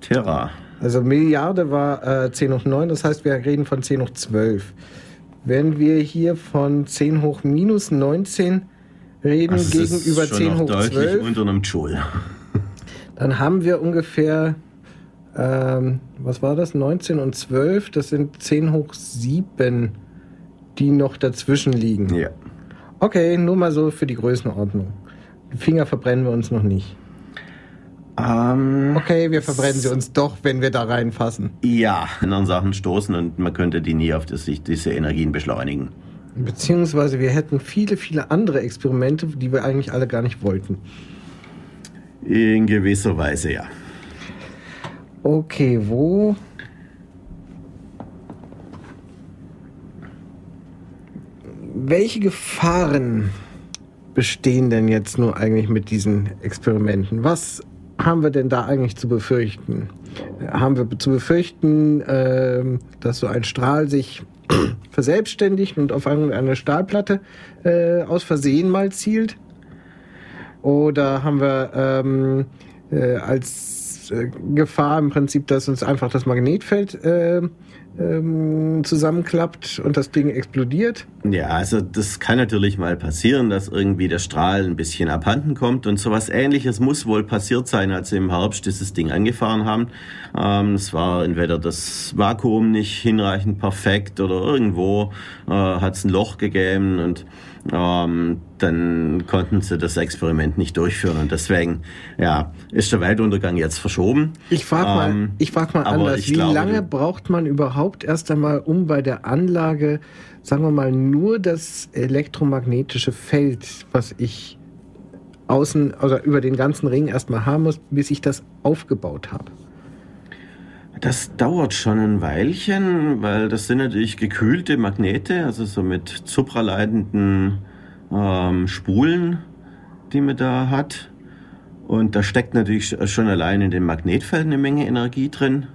Tera. Also Milliarde war äh, 10 hoch 9, das heißt, wir reden von 10 hoch 12. Wenn wir hier von 10 hoch minus 19 reden also gegenüber 10 hoch 12, unter einem Joule. dann haben wir ungefähr ähm, was war das? 19 und 12, das sind 10 hoch 7, die noch dazwischen liegen. Ja. Okay, nur mal so für die Größenordnung. Finger verbrennen wir uns noch nicht. Ähm, okay, wir verbrennen sie uns doch, wenn wir da reinfassen. Ja, in anderen Sachen stoßen und man könnte die nie auf das, diese Energien beschleunigen. Beziehungsweise wir hätten viele, viele andere Experimente, die wir eigentlich alle gar nicht wollten. In gewisser Weise, ja. Okay, wo? Welche Gefahren bestehen denn jetzt nur eigentlich mit diesen Experimenten? Was haben wir denn da eigentlich zu befürchten? Haben wir zu befürchten, äh, dass so ein Strahl sich verselbstständigt und auf eine Stahlplatte äh, aus Versehen mal zielt? Oder haben wir ähm, äh, als äh, Gefahr im Prinzip, dass uns einfach das Magnetfeld äh, ähm, zusammenklappt und das Ding explodiert. Ja, also das kann natürlich mal passieren, dass irgendwie der Strahl ein bisschen abhanden kommt und sowas ähnliches muss wohl passiert sein, als sie im Herbst dieses Ding angefahren haben. Ähm, es war entweder das Vakuum nicht hinreichend perfekt oder irgendwo äh, hat es ein Loch gegeben und ähm, dann konnten sie das Experiment nicht durchführen und deswegen ja, ist der Weltuntergang jetzt verschoben. Ich frage mal, ähm, ich frag mal anders. Wie glaube, lange braucht man überhaupt erst einmal, um bei der Anlage, sagen wir mal, nur das elektromagnetische Feld, was ich außen, also über den ganzen Ring erstmal haben muss, bis ich das aufgebaut habe? Das dauert schon ein Weilchen, weil das sind natürlich gekühlte Magnete, also so mit supraleitenden ähm, Spulen, die man da hat. Und da steckt natürlich schon allein in dem Magnetfeld eine Menge Energie drin.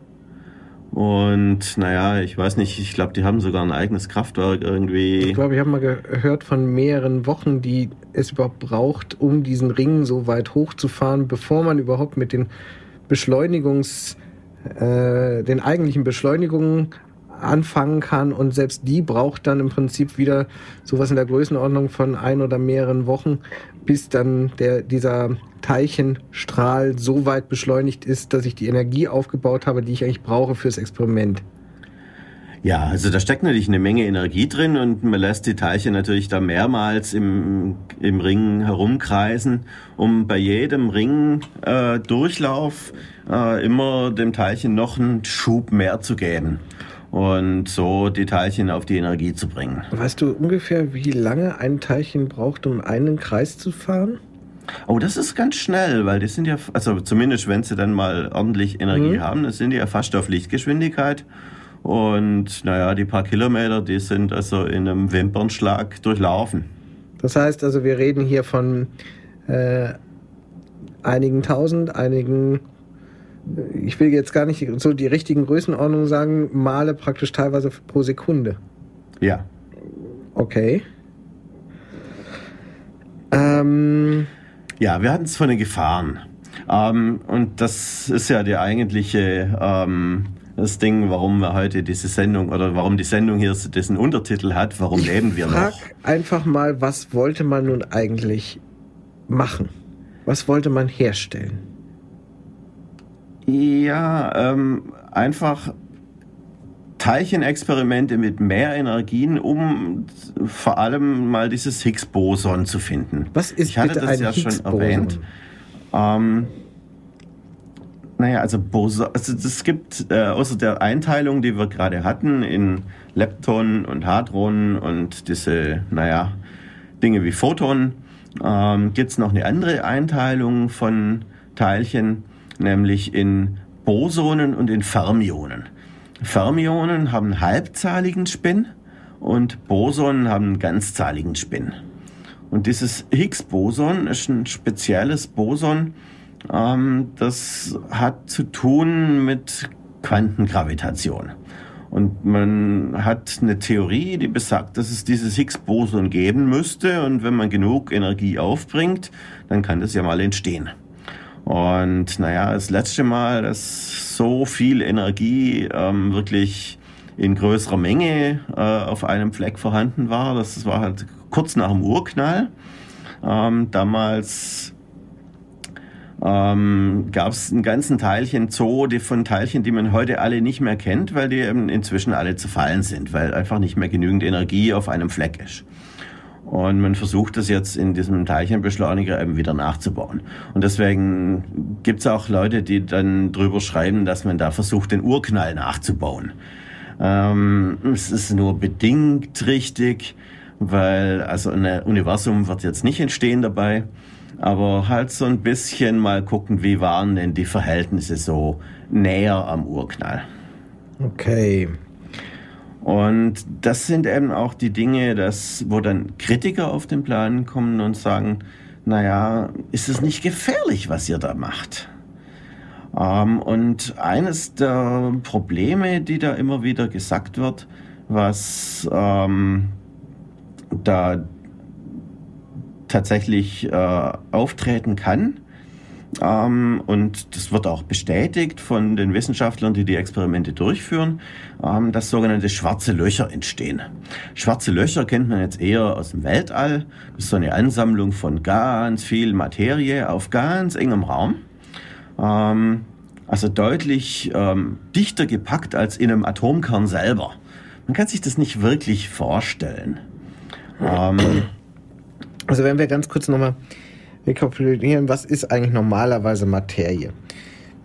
Und naja, ich weiß nicht, ich glaube, die haben sogar ein eigenes Kraftwerk irgendwie. Ich glaube, ich habe mal gehört von mehreren Wochen, die es überhaupt braucht, um diesen Ring so weit hochzufahren, bevor man überhaupt mit den Beschleunigungs, äh, den eigentlichen Beschleunigungen anfangen kann. Und selbst die braucht dann im Prinzip wieder sowas in der Größenordnung von ein oder mehreren Wochen, bis dann der, dieser Teilchenstrahl so weit beschleunigt ist, dass ich die Energie aufgebaut habe, die ich eigentlich brauche fürs Experiment. Ja, also da steckt natürlich eine Menge Energie drin und man lässt die Teilchen natürlich da mehrmals im, im Ring herumkreisen, um bei jedem Ringdurchlauf äh, äh, immer dem Teilchen noch einen Schub mehr zu geben und so die Teilchen auf die Energie zu bringen. Weißt du ungefähr, wie lange ein Teilchen braucht, um einen Kreis zu fahren? Oh, das ist ganz schnell, weil die sind ja, also zumindest wenn sie dann mal ordentlich Energie mhm. haben, dann sind die ja fast auf Lichtgeschwindigkeit. Und naja, die paar Kilometer, die sind also in einem Wimpernschlag durchlaufen. Das heißt also, wir reden hier von äh, einigen tausend, einigen, ich will jetzt gar nicht so die richtigen Größenordnungen sagen, Male praktisch teilweise pro Sekunde. Ja. Okay. Ähm, ja, wir hatten es von den Gefahren. Ähm, und das ist ja die eigentliche ähm, das Ding, warum wir heute diese Sendung oder warum die Sendung hier diesen Untertitel hat, warum ich leben wir frag noch? einfach mal, was wollte man nun eigentlich machen? Was wollte man herstellen? Ja, ähm, einfach Teilchenexperimente mit mehr Energien, um vor allem mal dieses Higgs-Boson zu finden. Was ist ich hatte das ja schon erwähnt. Ähm, naja, also, Boson, also es gibt äh, außer der Einteilung, die wir gerade hatten, in Lepton und Hadron und diese, naja, Dinge wie Photon, ähm, gibt es noch eine andere Einteilung von Teilchen, nämlich in Bosonen und in Fermionen. Fermionen haben halbzahligen Spin und Bosonen haben ganzzahligen Spin. Und dieses Higgs-Boson ist ein spezielles Boson, das hat zu tun mit Quantengravitation. Und man hat eine Theorie, die besagt, dass es dieses Higgs-Boson geben müsste. Und wenn man genug Energie aufbringt, dann kann das ja mal entstehen. Und naja, das letzte Mal, dass so viel Energie ähm, wirklich in größerer Menge äh, auf einem Fleck vorhanden war, das war halt kurz nach dem Urknall. Ähm, damals ähm, gab es einen ganzen Teilchen Zoo die von Teilchen, die man heute alle nicht mehr kennt, weil die eben inzwischen alle zerfallen sind, weil einfach nicht mehr genügend Energie auf einem Fleck ist. Und man versucht das jetzt in diesem Teilchenbeschleuniger eben wieder nachzubauen. Und deswegen gibt es auch Leute, die dann drüber schreiben, dass man da versucht, den Urknall nachzubauen. Ähm, es ist nur bedingt richtig, weil also ein Universum wird jetzt nicht entstehen dabei. Aber halt so ein bisschen mal gucken, wie waren denn die Verhältnisse so näher am Urknall. Okay. Und das sind eben auch die Dinge, dass, wo dann Kritiker auf den Plan kommen und sagen, naja, ist es nicht gefährlich, was ihr da macht? Ähm, und eines der Probleme, die da immer wieder gesagt wird, was ähm, da tatsächlich äh, auftreten kann, ähm, und das wird auch bestätigt von den Wissenschaftlern, die die Experimente durchführen, ähm, dass sogenannte schwarze Löcher entstehen. Schwarze Löcher kennt man jetzt eher aus dem Weltall. Das ist so eine Ansammlung von ganz viel Materie auf ganz engem Raum. Ähm, also deutlich ähm, dichter gepackt als in einem Atomkern selber. Man kann sich das nicht wirklich vorstellen. Also wenn wir ganz kurz nochmal rekapitulieren, was ist eigentlich normalerweise Materie?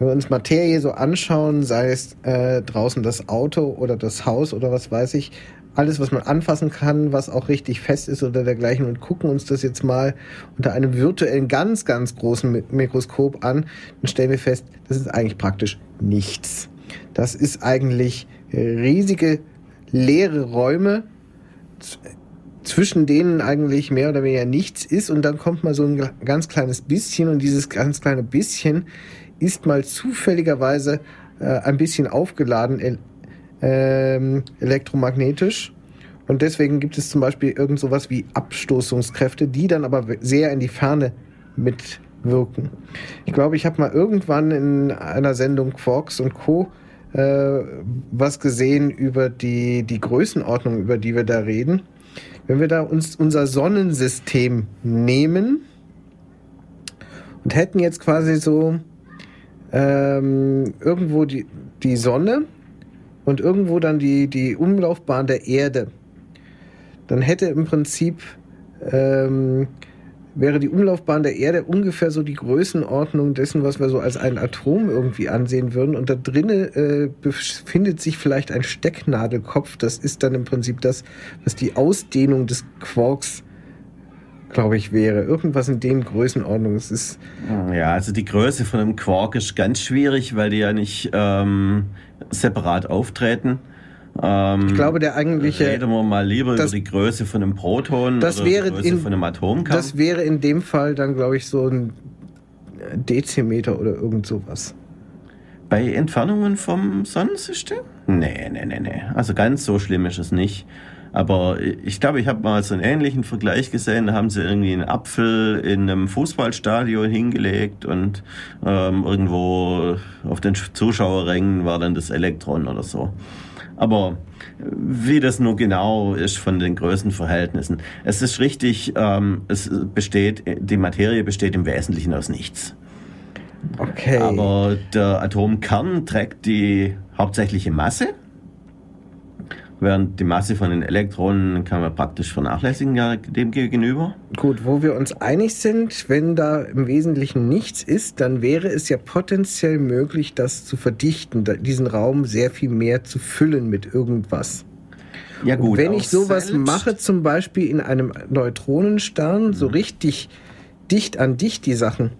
wenn wir uns Materie so anschauen, sei es äh, draußen das Auto oder das Haus oder was weiß ich, alles, was man anfassen kann, was auch richtig fest ist oder dergleichen und gucken uns das jetzt mal unter einem virtuellen ganz, ganz großen Mikroskop an, dann stellen wir fest, das ist eigentlich praktisch nichts. Das ist eigentlich riesige leere Räume, zwischen denen eigentlich mehr oder weniger nichts ist und dann kommt mal so ein ganz kleines bisschen und dieses ganz kleine bisschen ist mal zufälligerweise äh, ein bisschen aufgeladen äh, elektromagnetisch und deswegen gibt es zum Beispiel irgend sowas wie Abstoßungskräfte, die dann aber sehr in die Ferne mitwirken. Ich glaube, ich habe mal irgendwann in einer Sendung Quarks und Co. Äh, was gesehen über die, die Größenordnung, über die wir da reden. Wenn wir da uns unser Sonnensystem nehmen und hätten jetzt quasi so ähm, irgendwo die, die Sonne und irgendwo dann die, die Umlaufbahn der Erde, dann hätte im Prinzip ähm, wäre die Umlaufbahn der Erde ungefähr so die Größenordnung dessen, was wir so als ein Atom irgendwie ansehen würden. Und da drinnen äh, befindet sich vielleicht ein Stecknadelkopf. Das ist dann im Prinzip das, was die Ausdehnung des Quarks glaube ich, wäre. Irgendwas in den Größenordnungen. Es ist ja, also die Größe von einem Quark ist ganz schwierig, weil die ja nicht ähm, separat auftreten. Ähm, ich glaube, der eigentliche. Reden wir mal lieber das, über die Größe von einem Proton das oder wäre die Größe in, von einem Atomkern. Das wäre in dem Fall dann, glaube ich, so ein Dezimeter oder irgend sowas. Bei Entfernungen vom Sonnensystem? Nee, nee, nee, nee. Also ganz so schlimm ist es nicht. Aber ich glaube, ich habe mal so einen ähnlichen Vergleich gesehen. Da haben sie irgendwie einen Apfel in einem Fußballstadion hingelegt und ähm, irgendwo auf den Zuschauerrängen war dann das Elektron oder so. Aber wie das nur genau ist von den Größenverhältnissen. Es ist richtig, ähm, es besteht, die Materie besteht im Wesentlichen aus nichts. Okay. Aber der Atomkern trägt die hauptsächliche Masse während die Masse von den Elektronen kann man praktisch vernachlässigen dem gegenüber. Gut, wo wir uns einig sind, wenn da im Wesentlichen nichts ist, dann wäre es ja potenziell möglich, das zu verdichten, diesen Raum sehr viel mehr zu füllen mit irgendwas. Ja gut. Und wenn ich sowas mache, zum Beispiel in einem Neutronenstern, mhm. so richtig dicht an dicht die Sachen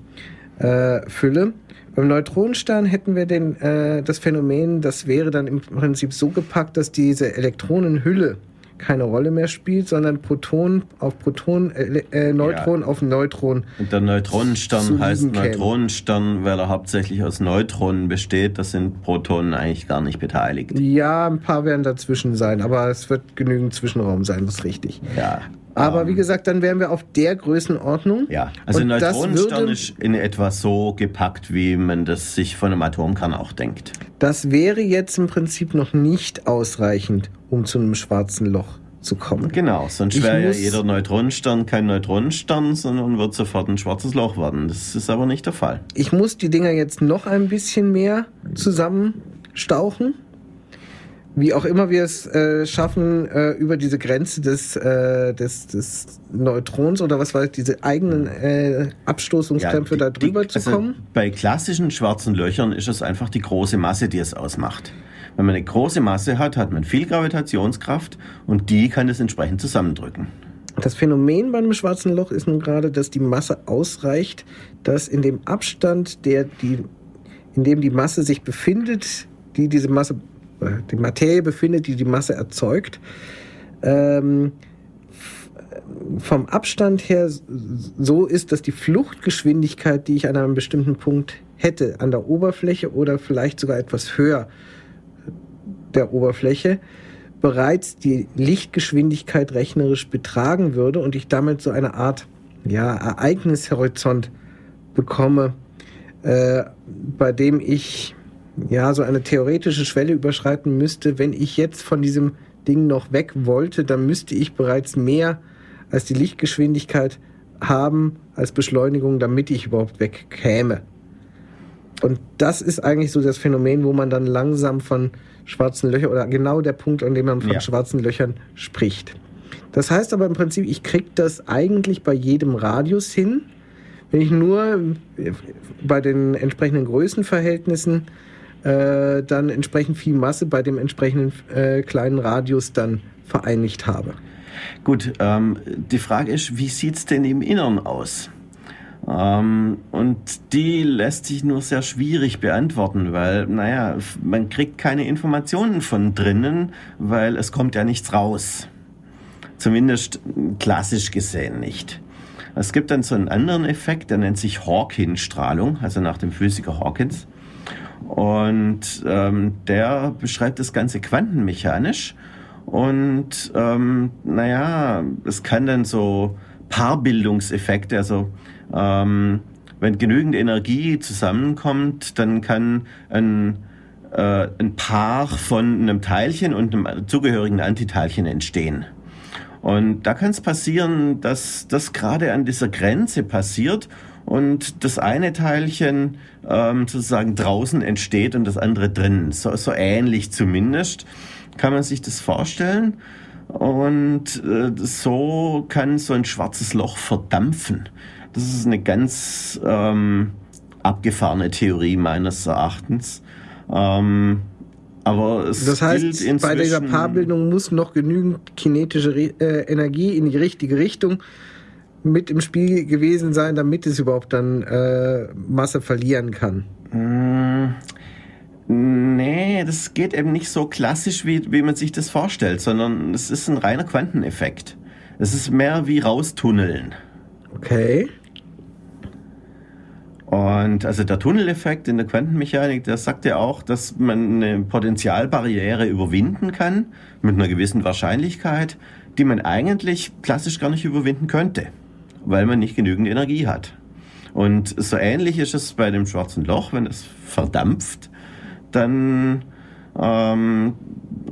äh, fülle, beim Neutronenstern hätten wir den, äh, das Phänomen, das wäre dann im Prinzip so gepackt, dass diese Elektronenhülle keine Rolle mehr spielt, sondern Proton auf Proton, äh, äh, Neutron ja. auf Neutron. Und der Neutronenstern heißt Neutronenstern, weil er hauptsächlich aus Neutronen besteht. Das sind Protonen eigentlich gar nicht beteiligt. Ja, ein paar werden dazwischen sein, aber es wird genügend Zwischenraum sein, das ist richtig. Ja. Aber ähm, wie gesagt, dann wären wir auf der Größenordnung. Ja, also ein Neutronenstern ist in etwa so gepackt, wie man das sich von einem Atomkern auch denkt. Das wäre jetzt im Prinzip noch nicht ausreichend, um zu einem schwarzen Loch zu kommen. Genau, sonst wäre ja jeder Neutronenstern kein Neutronenstern, sondern wird sofort ein schwarzes Loch werden. Das ist aber nicht der Fall. Ich muss die Dinger jetzt noch ein bisschen mehr zusammenstauchen wie auch immer wir es äh, schaffen, äh, über diese Grenze des, äh, des, des Neutrons oder was weiß ich, diese eigenen äh, Abstoßungskräfte ja, da drüber die, zu also kommen? Bei klassischen schwarzen Löchern ist es einfach die große Masse, die es ausmacht. Wenn man eine große Masse hat, hat man viel Gravitationskraft und die kann es entsprechend zusammendrücken. Das Phänomen bei einem schwarzen Loch ist nun gerade, dass die Masse ausreicht, dass in dem Abstand, der die, in dem die Masse sich befindet, die diese Masse die Materie befindet, die die Masse erzeugt, ähm, vom Abstand her so ist, dass die Fluchtgeschwindigkeit, die ich an einem bestimmten Punkt hätte, an der Oberfläche oder vielleicht sogar etwas höher der Oberfläche, bereits die Lichtgeschwindigkeit rechnerisch betragen würde und ich damit so eine Art ja, Ereignishorizont bekomme, äh, bei dem ich ja, so eine theoretische Schwelle überschreiten müsste, wenn ich jetzt von diesem Ding noch weg wollte, dann müsste ich bereits mehr als die Lichtgeschwindigkeit haben als Beschleunigung, damit ich überhaupt wegkäme. Und das ist eigentlich so das Phänomen, wo man dann langsam von schwarzen Löchern oder genau der Punkt, an dem man von ja. schwarzen Löchern spricht. Das heißt aber im Prinzip, ich kriege das eigentlich bei jedem Radius hin, Wenn ich nur bei den entsprechenden Größenverhältnissen äh, dann entsprechend viel Masse bei dem entsprechenden äh, kleinen Radius dann vereinigt habe. Gut, ähm, die Frage ist, wie sieht es denn im Innern aus? Ähm, und die lässt sich nur sehr schwierig beantworten, weil, naja, man kriegt keine Informationen von drinnen, weil es kommt ja nichts raus. Zumindest klassisch gesehen nicht. Es gibt dann so einen anderen Effekt, der nennt sich Hawkins-Strahlung, also nach dem Physiker Hawkins. Und ähm, der beschreibt das Ganze quantenmechanisch. Und ähm, naja, es kann dann so Paarbildungseffekte, also ähm, wenn genügend Energie zusammenkommt, dann kann ein, äh, ein Paar von einem Teilchen und einem zugehörigen Antiteilchen entstehen. Und da kann es passieren, dass das gerade an dieser Grenze passiert und das eine Teilchen ähm, sozusagen draußen entsteht und das andere drin. So, so ähnlich zumindest kann man sich das vorstellen. Und äh, so kann so ein schwarzes Loch verdampfen. Das ist eine ganz ähm, abgefahrene Theorie meines Erachtens. Ähm, aber es das heißt, bei dieser Paarbildung muss noch genügend kinetische äh, Energie in die richtige Richtung mit im Spiel gewesen sein, damit es überhaupt dann äh, Masse verlieren kann. Mmh. Nee, das geht eben nicht so klassisch, wie, wie man sich das vorstellt, sondern es ist ein reiner Quanteneffekt. Es ist mehr wie raustunneln. Okay. Und also der Tunneleffekt in der Quantenmechanik, der sagt ja auch, dass man eine Potentialbarriere überwinden kann mit einer gewissen Wahrscheinlichkeit, die man eigentlich klassisch gar nicht überwinden könnte, weil man nicht genügend Energie hat. Und so ähnlich ist es bei dem schwarzen Loch, wenn es verdampft, dann, ähm,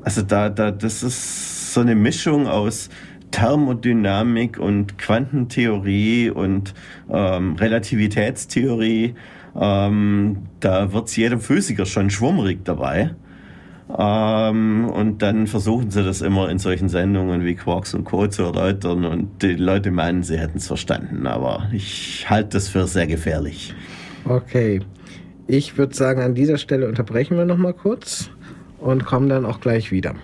also da, da, das ist so eine Mischung aus Thermodynamik und Quantentheorie und ähm, Relativitätstheorie. Ähm, da wird's jedem Physiker schon schwummrig dabei. Ähm, und dann versuchen sie das immer in solchen Sendungen wie Quarks und Co. zu erläutern und die Leute meinen, sie hätten es verstanden, aber ich halte das für sehr gefährlich. Okay. Ich würde sagen, an dieser Stelle unterbrechen wir noch mal kurz und kommen dann auch gleich wieder.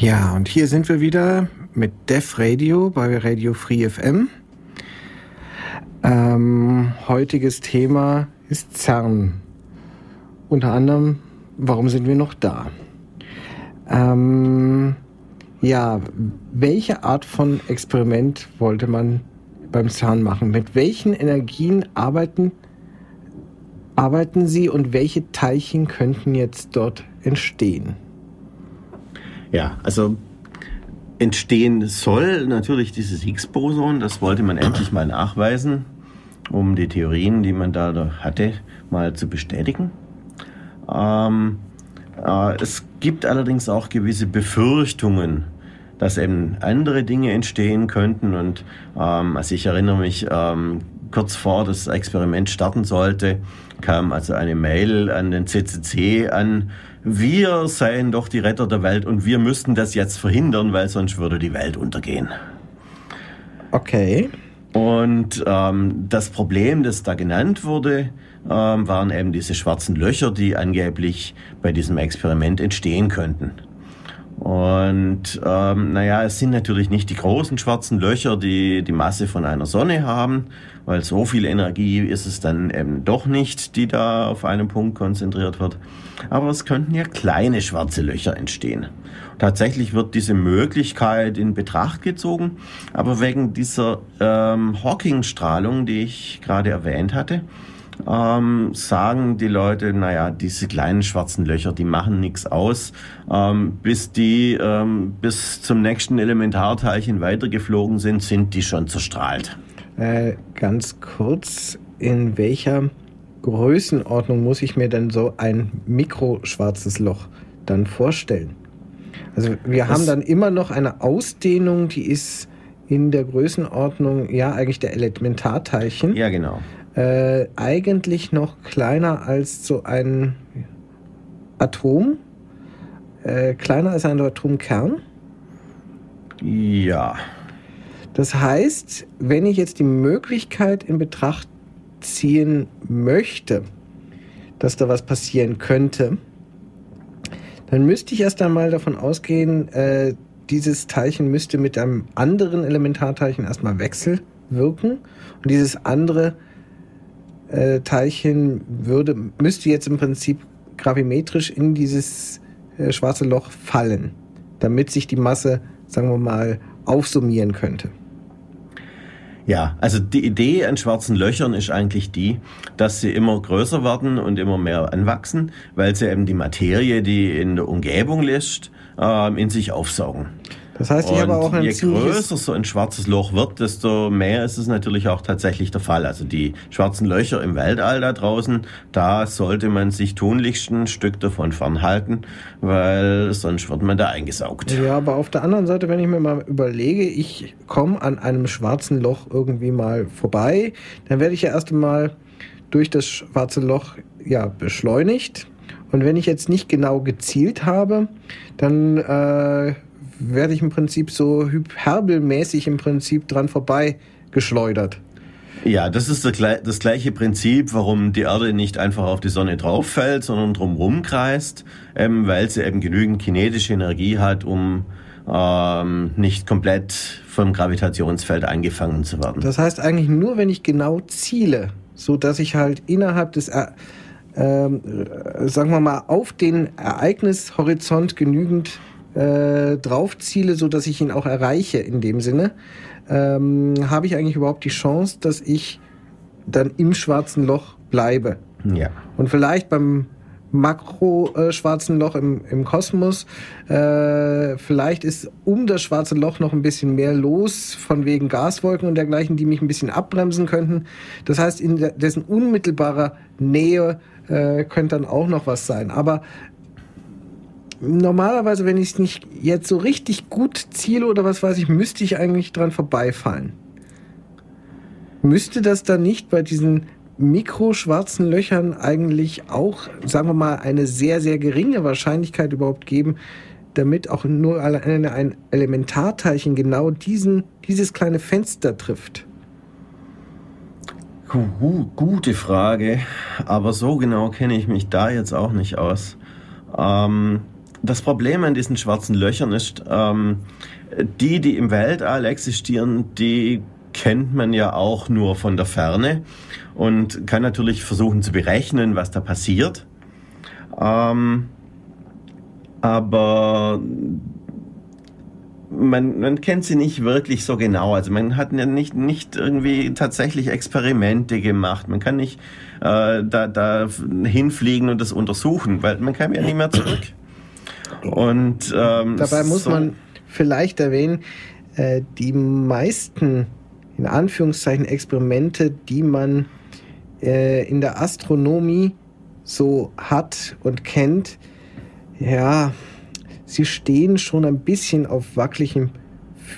Ja, und hier sind wir wieder mit Def Radio bei Radio Free FM. Ähm, heutiges Thema ist CERN. Unter anderem, warum sind wir noch da? Ähm, ja, welche Art von Experiment wollte man beim CERN machen? Mit welchen Energien arbeiten, arbeiten Sie und welche Teilchen könnten jetzt dort entstehen? Ja, also entstehen soll natürlich dieses Higgs-Boson, das wollte man endlich mal nachweisen, um die Theorien, die man da hatte, mal zu bestätigen. Ähm, äh, es gibt allerdings auch gewisse Befürchtungen, dass eben andere Dinge entstehen könnten. Und ähm, also ich erinnere mich, ähm, kurz vor das Experiment starten sollte, kam also eine Mail an den CCC an, wir seien doch die Retter der Welt und wir müssten das jetzt verhindern, weil sonst würde die Welt untergehen. Okay. Und ähm, das Problem, das da genannt wurde, ähm, waren eben diese schwarzen Löcher, die angeblich bei diesem Experiment entstehen könnten. Und ähm, naja, es sind natürlich nicht die großen schwarzen Löcher, die die Masse von einer Sonne haben, weil so viel Energie ist es dann eben doch nicht, die da auf einem Punkt konzentriert wird. Aber es könnten ja kleine schwarze Löcher entstehen. Tatsächlich wird diese Möglichkeit in Betracht gezogen, aber wegen dieser ähm, Hawking-Strahlung, die ich gerade erwähnt hatte, ähm, sagen die Leute, naja, diese kleinen schwarzen Löcher, die machen nichts aus, ähm, bis die ähm, bis zum nächsten Elementarteilchen weitergeflogen sind, sind die schon zerstrahlt. Äh, ganz kurz, in welcher Größenordnung muss ich mir denn so ein mikroschwarzes Loch dann vorstellen? Also wir das haben dann immer noch eine Ausdehnung, die ist in der Größenordnung, ja, eigentlich der Elementarteilchen. Ja, genau äh, eigentlich noch kleiner als so ein Atom. Äh, kleiner als ein Atomkern. Ja. Das heißt, wenn ich jetzt die Möglichkeit in Betracht ziehen möchte, dass da was passieren könnte, dann müsste ich erst einmal davon ausgehen, äh, dieses Teilchen müsste mit einem anderen Elementarteilchen erstmal wechselwirken und dieses andere äh, Teilchen würde, müsste jetzt im Prinzip gravimetrisch in dieses äh, schwarze Loch fallen, damit sich die Masse, sagen wir mal, aufsummieren könnte. Ja, also die Idee an schwarzen Löchern ist eigentlich die, dass sie immer größer werden und immer mehr anwachsen, weil sie eben die Materie, die in der Umgebung liegt, äh, in sich aufsaugen. Das heißt, ich habe auch ein je größer so ein schwarzes Loch wird, desto mehr ist es natürlich auch tatsächlich der Fall. Also die schwarzen Löcher im Weltall da draußen, da sollte man sich tunlichst ein Stück davon fernhalten, weil sonst wird man da eingesaugt. Ja, aber auf der anderen Seite, wenn ich mir mal überlege, ich komme an einem schwarzen Loch irgendwie mal vorbei, dann werde ich ja erst einmal durch das schwarze Loch ja beschleunigt. Und wenn ich jetzt nicht genau gezielt habe, dann äh, werde ich im Prinzip so hyperbelmäßig im Prinzip dran vorbei geschleudert. Ja, das ist das gleiche Prinzip, warum die Erde nicht einfach auf die Sonne drauf fällt, sondern drumherum kreist, ähm, weil sie eben genügend kinetische Energie hat, um ähm, nicht komplett vom Gravitationsfeld eingefangen zu werden. Das heißt eigentlich nur, wenn ich genau ziele, so dass ich halt innerhalb des, äh, äh, sagen wir mal, auf den Ereignishorizont genügend äh, drauf ziele, so dass ich ihn auch erreiche in dem Sinne, ähm, habe ich eigentlich überhaupt die Chance, dass ich dann im schwarzen Loch bleibe. Ja. Und vielleicht beim Makro-schwarzen Loch im, im Kosmos. Äh, vielleicht ist um das schwarze Loch noch ein bisschen mehr los, von wegen Gaswolken und dergleichen, die mich ein bisschen abbremsen könnten. Das heißt, in dessen unmittelbarer Nähe äh, könnte dann auch noch was sein. Aber normalerweise, wenn ich es nicht jetzt so richtig gut ziele oder was weiß ich, müsste ich eigentlich dran vorbeifallen. Müsste das dann nicht bei diesen mikroschwarzen Löchern eigentlich auch, sagen wir mal, eine sehr, sehr geringe Wahrscheinlichkeit überhaupt geben, damit auch nur ein Elementarteilchen genau diesen, dieses kleine Fenster trifft? Gute Frage, aber so genau kenne ich mich da jetzt auch nicht aus. Ähm, das Problem an diesen schwarzen Löchern ist, ähm, die, die im Weltall existieren, die kennt man ja auch nur von der Ferne und kann natürlich versuchen zu berechnen, was da passiert. Ähm, aber man, man kennt sie nicht wirklich so genau. Also man hat ja nicht, nicht irgendwie tatsächlich Experimente gemacht. Man kann nicht äh, da, da hinfliegen und das untersuchen, weil man kann ja nicht mehr zurück. Und ähm, dabei muss so man vielleicht erwähnen, äh, die meisten in Anführungszeichen Experimente, die man äh, in der Astronomie so hat und kennt, ja, sie stehen schon ein bisschen auf wackeligen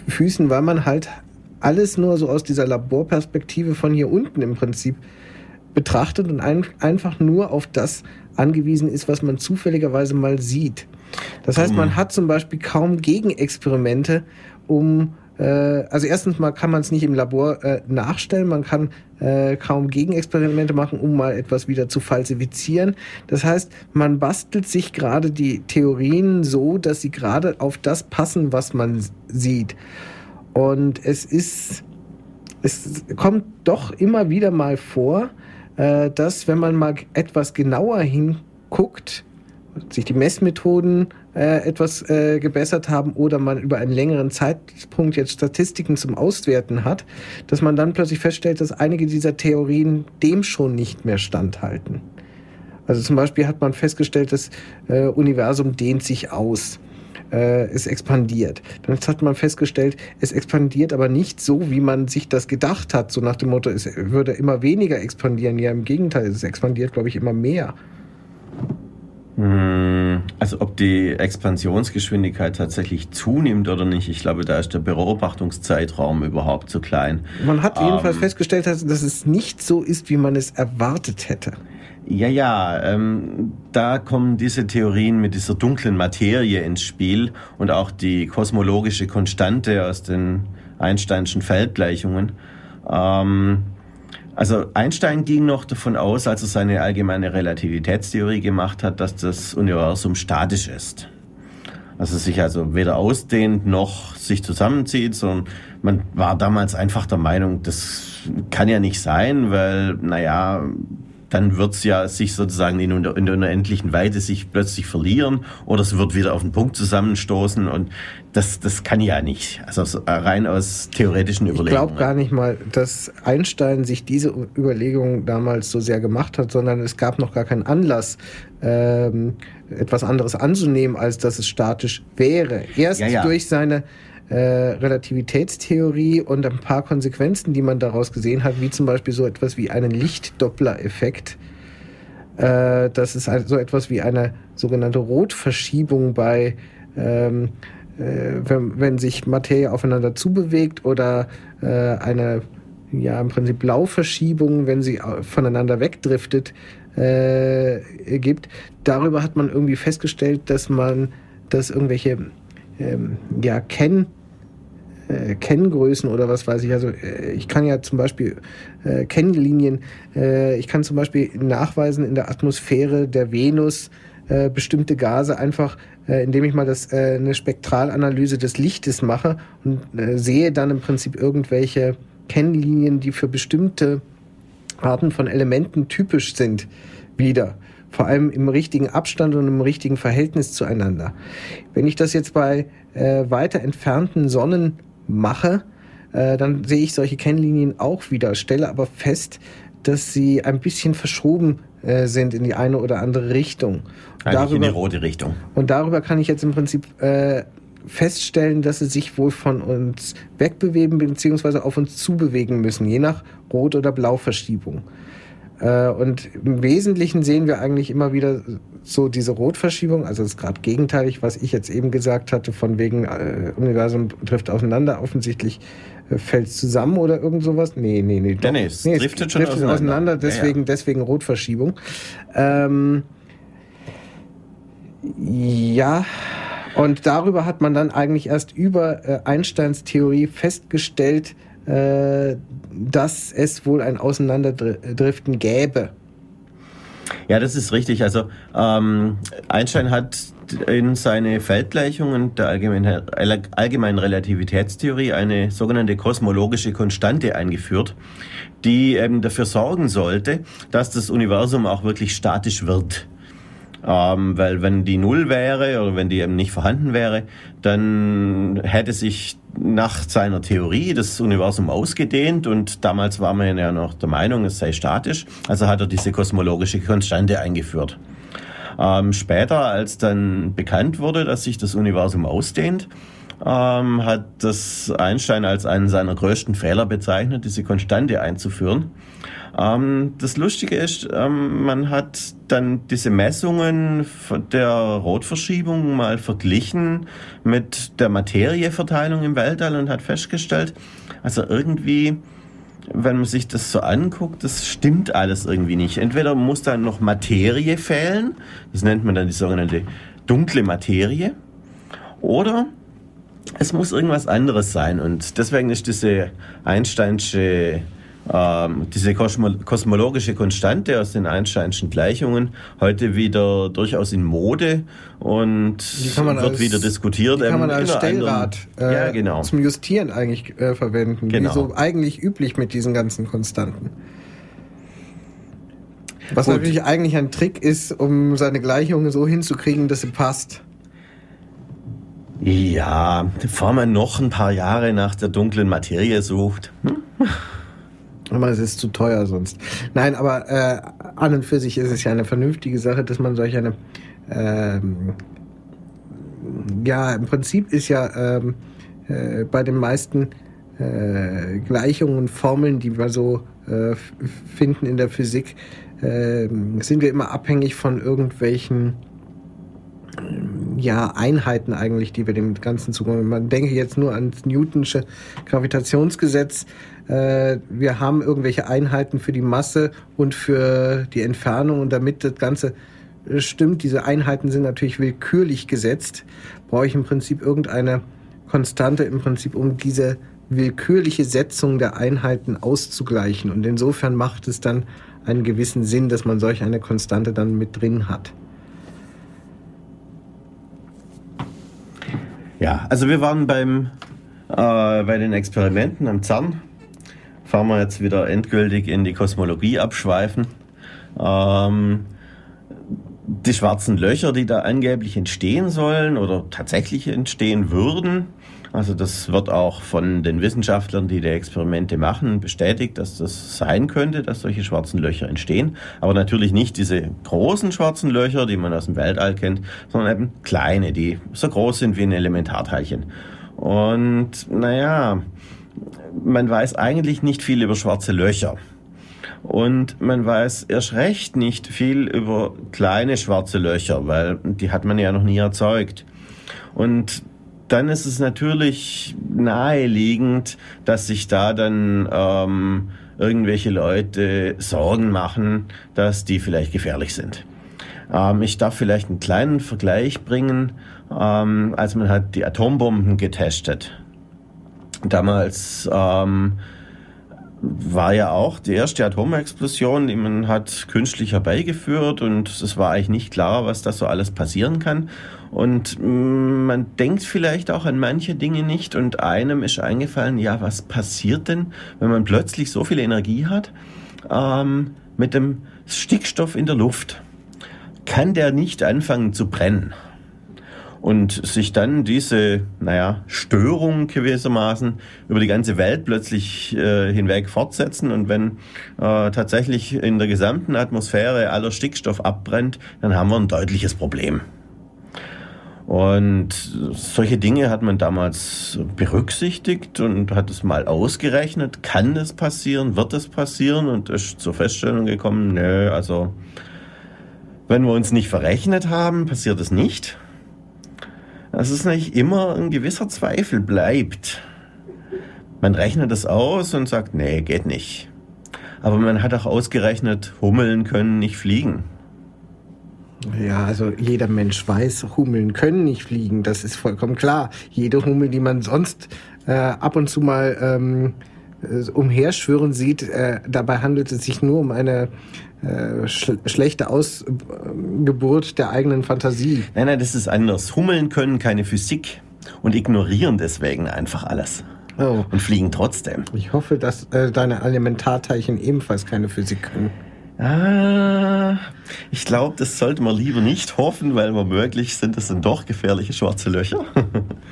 Füßen, weil man halt alles nur so aus dieser Laborperspektive von hier unten im Prinzip betrachtet und ein, einfach nur auf das angewiesen ist, was man zufälligerweise mal sieht. Das heißt, man mhm. hat zum Beispiel kaum Gegenexperimente, um äh, also erstens mal kann man es nicht im Labor äh, nachstellen, man kann äh, kaum Gegenexperimente machen, um mal etwas wieder zu falsifizieren. Das heißt, man bastelt sich gerade die Theorien so, dass sie gerade auf das passen, was man sieht. Und es ist, es kommt doch immer wieder mal vor, äh, dass wenn man mal etwas genauer hinguckt, sich die Messmethoden äh, etwas äh, gebessert haben oder man über einen längeren Zeitpunkt jetzt Statistiken zum Auswerten hat, dass man dann plötzlich feststellt, dass einige dieser Theorien dem schon nicht mehr standhalten. Also zum Beispiel hat man festgestellt, das äh, Universum dehnt sich aus. Äh, es expandiert. Dann hat man festgestellt, es expandiert aber nicht so, wie man sich das gedacht hat. So nach dem Motto, es würde immer weniger expandieren. Ja, im Gegenteil, es expandiert, glaube ich, immer mehr. Hm, also ob die Expansionsgeschwindigkeit tatsächlich zunimmt oder nicht, ich glaube, da ist der Beobachtungszeitraum überhaupt zu klein. Man hat jedenfalls ähm, festgestellt, dass es nicht so ist, wie man es erwartet hätte. Ja, ja, ähm, da kommen diese Theorien mit dieser dunklen Materie ins Spiel und auch die kosmologische Konstante aus den Einsteinschen Feldgleichungen. Ähm, also Einstein ging noch davon aus, als er seine allgemeine Relativitätstheorie gemacht hat, dass das Universum statisch ist. Also sich also weder ausdehnt noch sich zusammenzieht, sondern man war damals einfach der Meinung, das kann ja nicht sein, weil, naja, dann wird's ja sich sozusagen in, in der unendlichen Weite sich plötzlich verlieren oder es wird wieder auf den Punkt zusammenstoßen und das, das kann ja nicht. Also rein aus theoretischen Überlegungen. Ich glaube gar nicht mal, dass Einstein sich diese Überlegungen damals so sehr gemacht hat, sondern es gab noch gar keinen Anlass, ähm, etwas anderes anzunehmen, als dass es statisch wäre. Erst ja, ja. durch seine äh, Relativitätstheorie und ein paar Konsequenzen, die man daraus gesehen hat, wie zum Beispiel so etwas wie einen Lichtdoppler-Effekt. Äh, das ist so etwas wie eine sogenannte Rotverschiebung bei, ähm, äh, wenn, wenn sich Materie aufeinander zubewegt oder äh, eine ja im Prinzip Blauverschiebung, wenn sie voneinander wegdriftet, äh, gibt. Darüber hat man irgendwie festgestellt, dass man, dass irgendwelche ähm, ja, Kenn äh, Kenngrößen oder was weiß ich. Also äh, ich kann ja zum Beispiel äh, Kennlinien, äh, ich kann zum Beispiel nachweisen in der Atmosphäre der Venus äh, bestimmte Gase einfach, äh, indem ich mal das, äh, eine Spektralanalyse des Lichtes mache und sehe dann im Prinzip irgendwelche Kennlinien, die für bestimmte Arten von Elementen typisch sind, wieder vor allem im richtigen Abstand und im richtigen Verhältnis zueinander. Wenn ich das jetzt bei äh, weiter entfernten Sonnen mache, äh, dann sehe ich solche Kennlinien auch wieder, stelle aber fest, dass sie ein bisschen verschoben äh, sind in die eine oder andere Richtung. Eigentlich darüber, in die rote Richtung. Und darüber kann ich jetzt im Prinzip äh, feststellen, dass sie sich wohl von uns wegbewegen bzw. auf uns zubewegen müssen, je nach Rot- oder Blauverschiebung. Äh, und im Wesentlichen sehen wir eigentlich immer wieder so diese Rotverschiebung, also das ist gerade gegenteilig, was ich jetzt eben gesagt hatte, von wegen äh, Universum trifft auseinander, offensichtlich äh, fällt es zusammen oder irgend sowas. Nee, nee, nee. Doch. Nee, nee, es nee, driftet es schon driftet auseinander. auseinander. deswegen, ja, ja. deswegen Rotverschiebung. Ähm, ja, und darüber hat man dann eigentlich erst über äh, Einsteins Theorie festgestellt, dass es wohl ein Auseinanderdriften gäbe. Ja, das ist richtig. Also ähm, Einstein hat in seine Feldgleichungen der allgemeinen, allgemeinen Relativitätstheorie eine sogenannte kosmologische Konstante eingeführt, die eben dafür sorgen sollte, dass das Universum auch wirklich statisch wird. Ähm, weil wenn die Null wäre oder wenn die eben nicht vorhanden wäre, dann hätte sich nach seiner Theorie das Universum ausgedehnt und damals war man ja noch der Meinung, es sei statisch. Also hat er diese kosmologische Konstante eingeführt. Ähm, später, als dann bekannt wurde, dass sich das Universum ausdehnt, ähm, hat das Einstein als einen seiner größten Fehler bezeichnet, diese Konstante einzuführen. Ähm, das Lustige ist, ähm, man hat dann diese Messungen der Rotverschiebung mal verglichen mit der Materieverteilung im Weltall und hat festgestellt, also irgendwie wenn man sich das so anguckt, das stimmt alles irgendwie nicht. Entweder muss da noch Materie fehlen, das nennt man dann die sogenannte dunkle Materie, oder es muss irgendwas anderes sein. Und deswegen ist diese Einsteinsche ähm, diese Kosmo kosmologische Konstante aus den Einsteinschen Gleichungen heute wieder durchaus in Mode und wird als, wieder diskutiert. Die kann man als Stellrad äh, ja, genau. zum Justieren eigentlich äh, verwenden, genau. wie so eigentlich üblich mit diesen ganzen Konstanten. Was Gut. natürlich eigentlich ein Trick ist, um seine Gleichungen so hinzukriegen, dass sie passt. Ja, bevor man noch ein paar Jahre nach der dunklen Materie sucht. Hm? Aber es ist zu teuer sonst. Nein, aber äh, an und für sich ist es ja eine vernünftige Sache, dass man solch eine ähm, ja, im Prinzip ist ja ähm, äh, bei den meisten äh, Gleichungen und Formeln, die wir so äh, finden in der Physik, äh, sind wir immer abhängig von irgendwelchen ja, Einheiten eigentlich, die wir dem Ganzen zukommen. Man denke jetzt nur ans Newtonsche Gravitationsgesetz. Äh, wir haben irgendwelche Einheiten für die Masse und für die Entfernung und damit das Ganze äh, stimmt, diese Einheiten sind natürlich willkürlich gesetzt, brauche ich im Prinzip irgendeine Konstante im Prinzip, um diese willkürliche Setzung der Einheiten auszugleichen. Und insofern macht es dann einen gewissen Sinn, dass man solch eine Konstante dann mit drin hat. Ja, also wir waren beim, äh, bei den Experimenten am CERN. Fahren wir jetzt wieder endgültig in die Kosmologie abschweifen. Ähm, die schwarzen Löcher, die da angeblich entstehen sollen oder tatsächlich entstehen würden, also das wird auch von den Wissenschaftlern, die die Experimente machen, bestätigt, dass das sein könnte, dass solche schwarzen Löcher entstehen. Aber natürlich nicht diese großen schwarzen Löcher, die man aus dem Weltall kennt, sondern eben kleine, die so groß sind wie ein Elementarteilchen. Und naja, man weiß eigentlich nicht viel über schwarze Löcher. Und man weiß erst recht nicht viel über kleine schwarze Löcher, weil die hat man ja noch nie erzeugt. Und dann ist es natürlich naheliegend, dass sich da dann ähm, irgendwelche Leute Sorgen machen, dass die vielleicht gefährlich sind. Ähm, ich darf vielleicht einen kleinen Vergleich bringen, ähm, als man hat die Atombomben getestet. Damals ähm, war ja auch die erste Atomexplosion, die man hat künstlich herbeigeführt und es war eigentlich nicht klar, was da so alles passieren kann. Und mm, man denkt vielleicht auch an manche Dinge nicht und einem ist eingefallen, ja, was passiert denn, wenn man plötzlich so viel Energie hat ähm, mit dem Stickstoff in der Luft? Kann der nicht anfangen zu brennen? Und sich dann diese, naja, Störung gewissermaßen über die ganze Welt plötzlich äh, hinweg fortsetzen. Und wenn äh, tatsächlich in der gesamten Atmosphäre aller Stickstoff abbrennt, dann haben wir ein deutliches Problem. Und solche Dinge hat man damals berücksichtigt und hat es mal ausgerechnet. Kann das passieren? Wird das passieren? Und ist zur Feststellung gekommen, nö, also wenn wir uns nicht verrechnet haben, passiert es nicht. Dass es nicht immer ein gewisser Zweifel bleibt. Man rechnet es aus und sagt, nee, geht nicht. Aber man hat auch ausgerechnet, Hummeln können nicht fliegen. Ja, also jeder Mensch weiß, Hummeln können nicht fliegen, das ist vollkommen klar. Jede Hummel, die man sonst äh, ab und zu mal ähm, äh, umherschwirren sieht. Äh, dabei handelt es sich nur um eine äh, sch schlechte Ausgeburt der eigenen Fantasie. Nein, nein, das ist anders. Hummeln können keine Physik und ignorieren deswegen einfach alles. Oh. Und fliegen trotzdem. Ich hoffe, dass äh, deine Elementarteilchen ebenfalls keine Physik können. Ah, ich glaube, das sollte man lieber nicht hoffen, weil womöglich sind es dann doch gefährliche schwarze Löcher.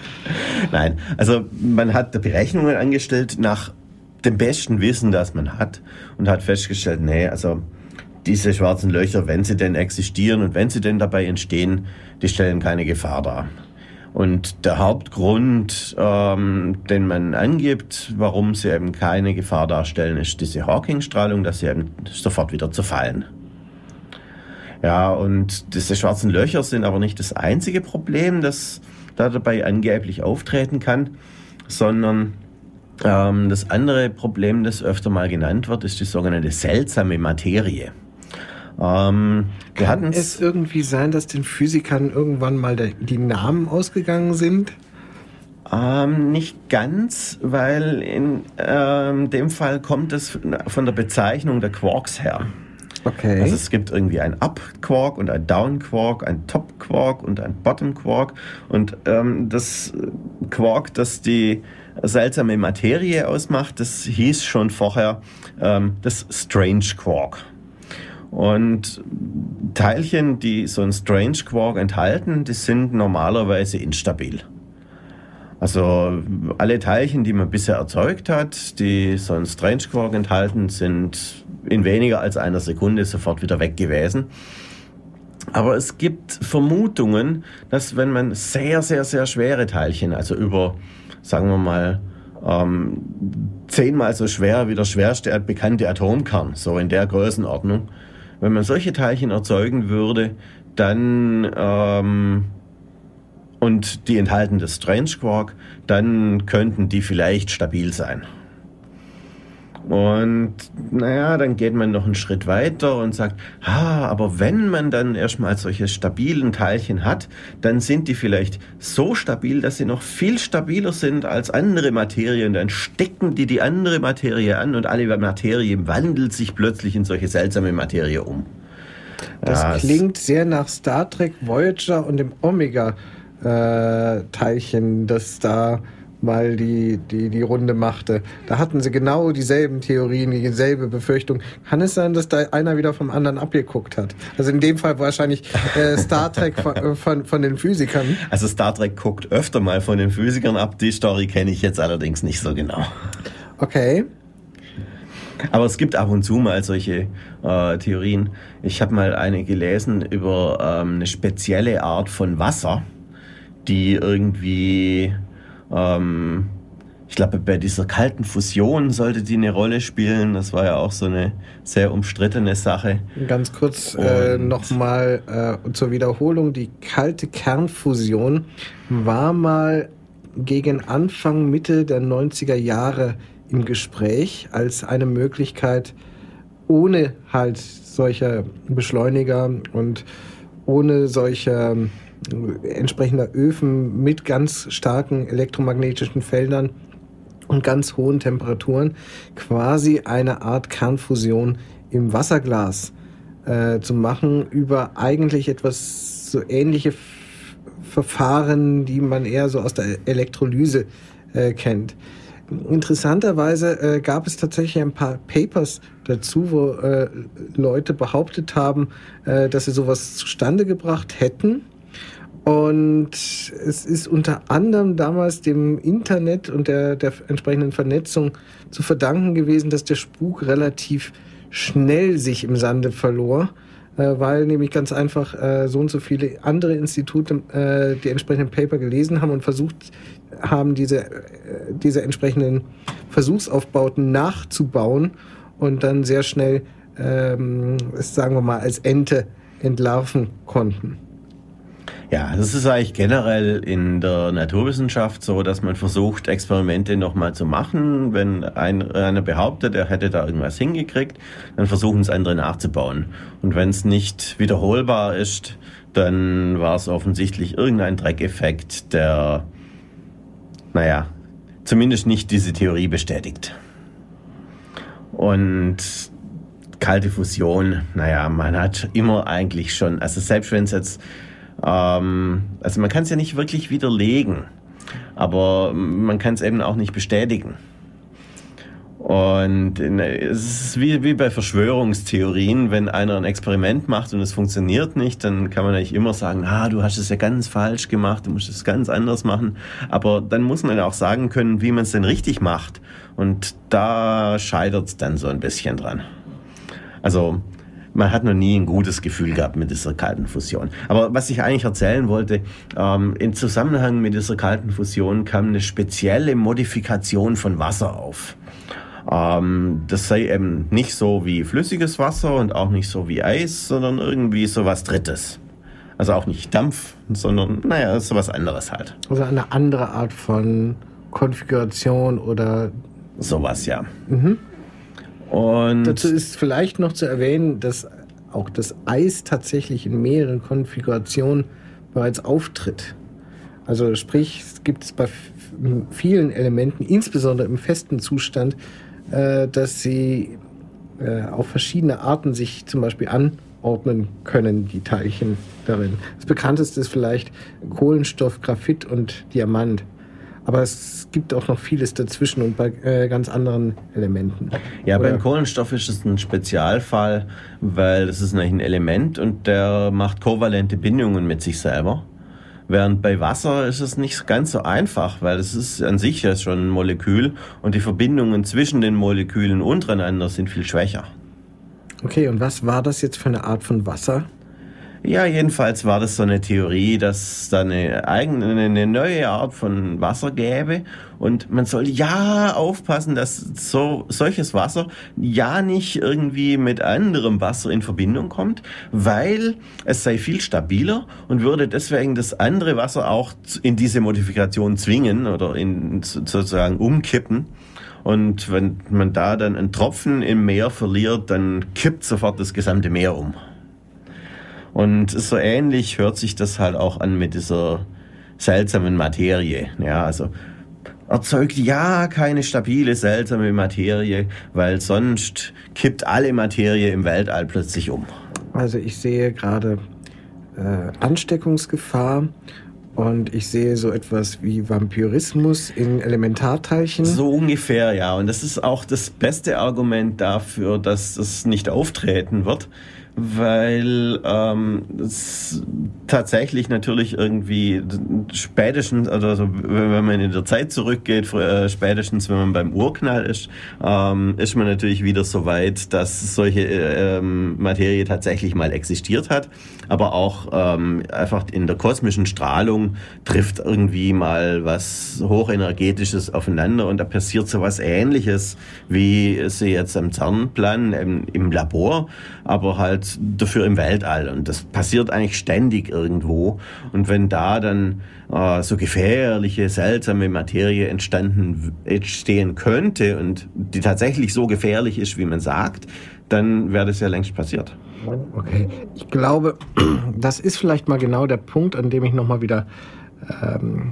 Nein, also man hat Berechnungen angestellt nach dem besten Wissen, das man hat und hat festgestellt, nee, also diese schwarzen Löcher, wenn sie denn existieren und wenn sie denn dabei entstehen, die stellen keine Gefahr dar. Und der Hauptgrund, ähm, den man angibt, warum sie eben keine Gefahr darstellen, ist diese Hawking-Strahlung, dass sie eben sofort wieder zerfallen. Ja, und diese schwarzen Löcher sind aber nicht das einzige Problem, das da dabei angeblich auftreten kann, sondern das andere Problem, das öfter mal genannt wird, ist die sogenannte seltsame Materie. Ähm, Kann es irgendwie sein, dass den Physikern irgendwann mal der, die Namen ausgegangen sind? Ähm, nicht ganz, weil in ähm, dem Fall kommt es von der Bezeichnung der Quarks her. Okay. Also es gibt irgendwie ein Up-Quark und ein Down-Quark, ein Top-Quark und ein Bottom-Quark. Und ähm, das Quark, das die seltsame Materie ausmacht, das hieß schon vorher ähm, das Strange Quark. Und Teilchen, die so ein Strange Quark enthalten, die sind normalerweise instabil. Also alle Teilchen, die man bisher erzeugt hat, die so ein Strange Quark enthalten, sind in weniger als einer Sekunde sofort wieder weg gewesen. Aber es gibt Vermutungen, dass wenn man sehr, sehr, sehr schwere Teilchen, also über, sagen wir mal, ähm, zehnmal so schwer wie der schwerste bekannte Atomkern, so in der Größenordnung, wenn man solche Teilchen erzeugen würde, dann ähm, und die enthalten das Strange Quark, dann könnten die vielleicht stabil sein. Und naja, dann geht man noch einen Schritt weiter und sagt, ah, aber wenn man dann erstmal solche stabilen Teilchen hat, dann sind die vielleicht so stabil, dass sie noch viel stabiler sind als andere Materien. Dann stecken die die andere Materie an und alle Materie wandelt sich plötzlich in solche seltsame Materie um. Das ja, klingt sehr nach Star Trek Voyager und dem Omega-Teilchen, äh, das da mal die, die, die Runde machte. Da hatten sie genau dieselben Theorien, dieselbe Befürchtung. Kann es sein, dass da einer wieder vom anderen abgeguckt hat? Also in dem Fall wahrscheinlich äh, Star Trek von, äh, von, von den Physikern. Also Star Trek guckt öfter mal von den Physikern ab. Die Story kenne ich jetzt allerdings nicht so genau. Okay. Aber es gibt ab und zu mal solche äh, Theorien. Ich habe mal eine gelesen über ähm, eine spezielle Art von Wasser, die irgendwie ähm, ich glaube, bei dieser kalten Fusion sollte die eine Rolle spielen. Das war ja auch so eine sehr umstrittene Sache. Ganz kurz äh, nochmal äh, zur Wiederholung. Die kalte Kernfusion war mal gegen Anfang, Mitte der 90er Jahre im Gespräch als eine Möglichkeit, ohne halt solcher Beschleuniger und ohne solcher entsprechender Öfen mit ganz starken elektromagnetischen Feldern und ganz hohen Temperaturen quasi eine Art Kernfusion im Wasserglas äh, zu machen über eigentlich etwas so ähnliche Verfahren, die man eher so aus der Elektrolyse äh, kennt. Interessanterweise äh, gab es tatsächlich ein paar Papers dazu, wo äh, Leute behauptet haben, äh, dass sie sowas zustande gebracht hätten und es ist unter anderem damals dem Internet und der, der entsprechenden Vernetzung zu verdanken gewesen, dass der Spuk relativ schnell sich im Sande verlor, äh, weil nämlich ganz einfach äh, so und so viele andere Institute äh, die entsprechenden Paper gelesen haben und versucht haben, diese, äh, diese entsprechenden Versuchsaufbauten nachzubauen und dann sehr schnell, ähm, sagen wir mal, als Ente entlarven konnten. Ja, das ist eigentlich generell in der Naturwissenschaft so, dass man versucht, Experimente nochmal zu machen. Wenn ein, einer behauptet, er hätte da irgendwas hingekriegt, dann versuchen es andere nachzubauen. Und wenn es nicht wiederholbar ist, dann war es offensichtlich irgendein Dreckeffekt, der, naja, zumindest nicht diese Theorie bestätigt. Und kalte Fusion, naja, man hat immer eigentlich schon, also selbst wenn es jetzt, ähm, also man kann es ja nicht wirklich widerlegen, aber man kann es eben auch nicht bestätigen. Und es ist wie, wie bei Verschwörungstheorien, wenn einer ein Experiment macht und es funktioniert nicht, dann kann man eigentlich immer sagen, ah, du hast es ja ganz falsch gemacht, du musst es ganz anders machen. Aber dann muss man auch sagen können, wie man es denn richtig macht. Und da scheitert es dann so ein bisschen dran. Also man hat noch nie ein gutes Gefühl gehabt mit dieser kalten Fusion. Aber was ich eigentlich erzählen wollte, ähm, im Zusammenhang mit dieser kalten Fusion kam eine spezielle Modifikation von Wasser auf. Ähm, das sei eben nicht so wie flüssiges Wasser und auch nicht so wie Eis, sondern irgendwie so was Drittes. Also auch nicht Dampf, sondern naja, so was anderes halt. Also eine andere Art von Konfiguration oder sowas, ja. Mhm. Und dazu ist vielleicht noch zu erwähnen, dass auch das Eis tatsächlich in mehreren Konfigurationen bereits auftritt. Also sprich, es gibt es bei vielen Elementen, insbesondere im festen Zustand, äh, dass sie äh, auf verschiedene Arten sich zum Beispiel anordnen können, die Teilchen darin. Das bekannteste ist vielleicht Kohlenstoff, Graphit und Diamant. Aber es gibt auch noch vieles dazwischen und bei äh, ganz anderen Elementen. Ja, Oder? beim Kohlenstoff ist es ein Spezialfall, weil es ist ein Element und der macht kovalente Bindungen mit sich selber. Während bei Wasser ist es nicht ganz so einfach, weil es ist an sich ja schon ein Molekül und die Verbindungen zwischen den Molekülen untereinander sind viel schwächer. Okay, und was war das jetzt für eine Art von Wasser? Ja, jedenfalls war das so eine Theorie, dass da eine eigene, eine neue Art von Wasser gäbe und man soll ja aufpassen, dass so, solches Wasser ja nicht irgendwie mit anderem Wasser in Verbindung kommt, weil es sei viel stabiler und würde deswegen das andere Wasser auch in diese Modifikation zwingen oder in sozusagen umkippen. Und wenn man da dann einen Tropfen im Meer verliert, dann kippt sofort das gesamte Meer um. Und so ähnlich hört sich das halt auch an mit dieser seltsamen Materie. Ja, also erzeugt ja keine stabile, seltsame Materie, weil sonst kippt alle Materie im Weltall plötzlich um. Also ich sehe gerade äh, Ansteckungsgefahr und ich sehe so etwas wie Vampirismus in Elementarteilchen. So ungefähr, ja. Und das ist auch das beste Argument dafür, dass das nicht auftreten wird weil ähm, es tatsächlich natürlich irgendwie spätestens, also wenn man in der Zeit zurückgeht, äh, spätestens wenn man beim Urknall ist, ähm, ist man natürlich wieder so weit, dass solche äh, ähm, Materie tatsächlich mal existiert hat, aber auch ähm, einfach in der kosmischen Strahlung trifft irgendwie mal was hochenergetisches aufeinander und da passiert so was Ähnliches, wie sie jetzt am CERN-Plan im, im Labor, aber halt dafür im Weltall. Und das passiert eigentlich ständig irgendwo. Und wenn da dann äh, so gefährliche, seltsame Materie entstanden, entstehen könnte und die tatsächlich so gefährlich ist, wie man sagt, dann wäre das ja längst passiert. Okay, ich glaube, das ist vielleicht mal genau der Punkt, an dem ich nochmal wieder ähm,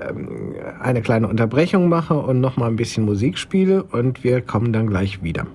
ähm, eine kleine Unterbrechung mache und nochmal ein bisschen Musik spiele und wir kommen dann gleich wieder.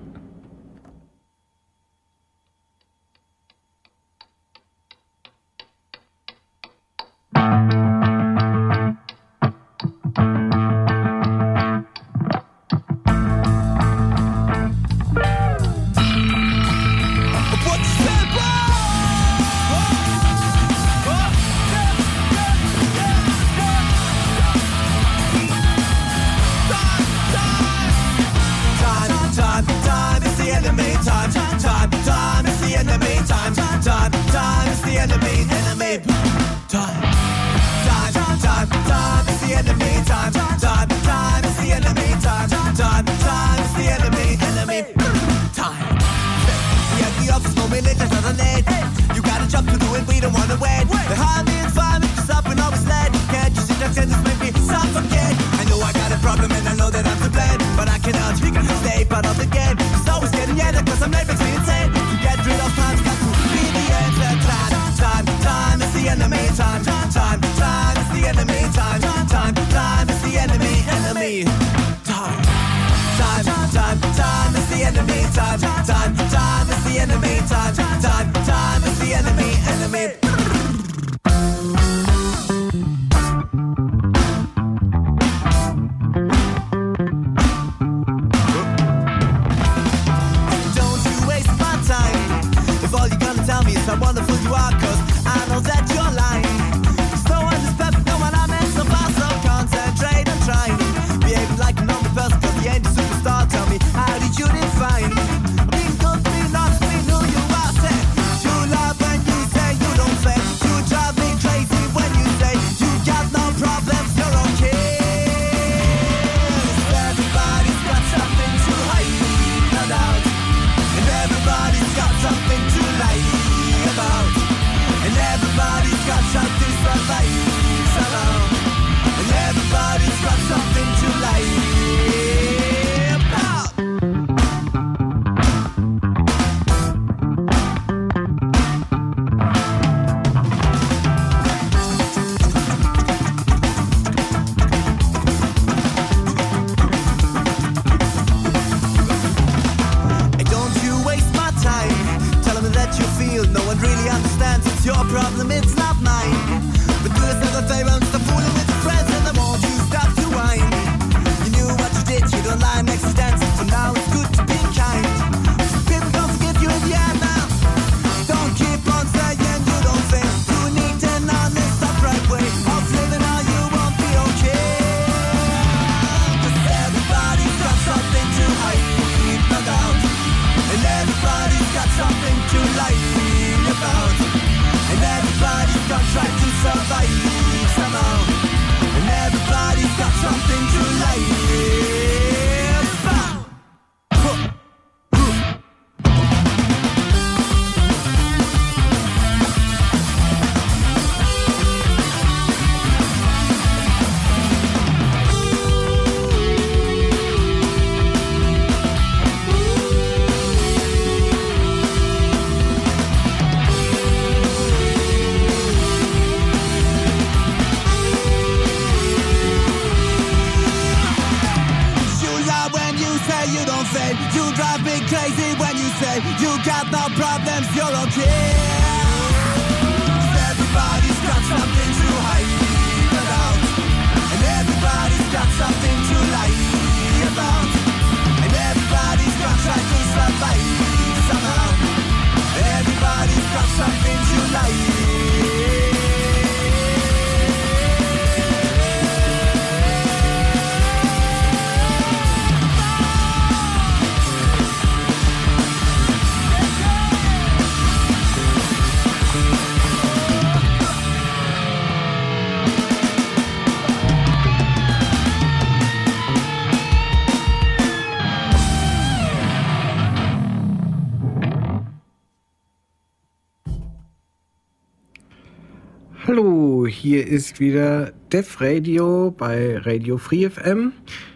Hier ist wieder Def Radio bei Radio Free FM.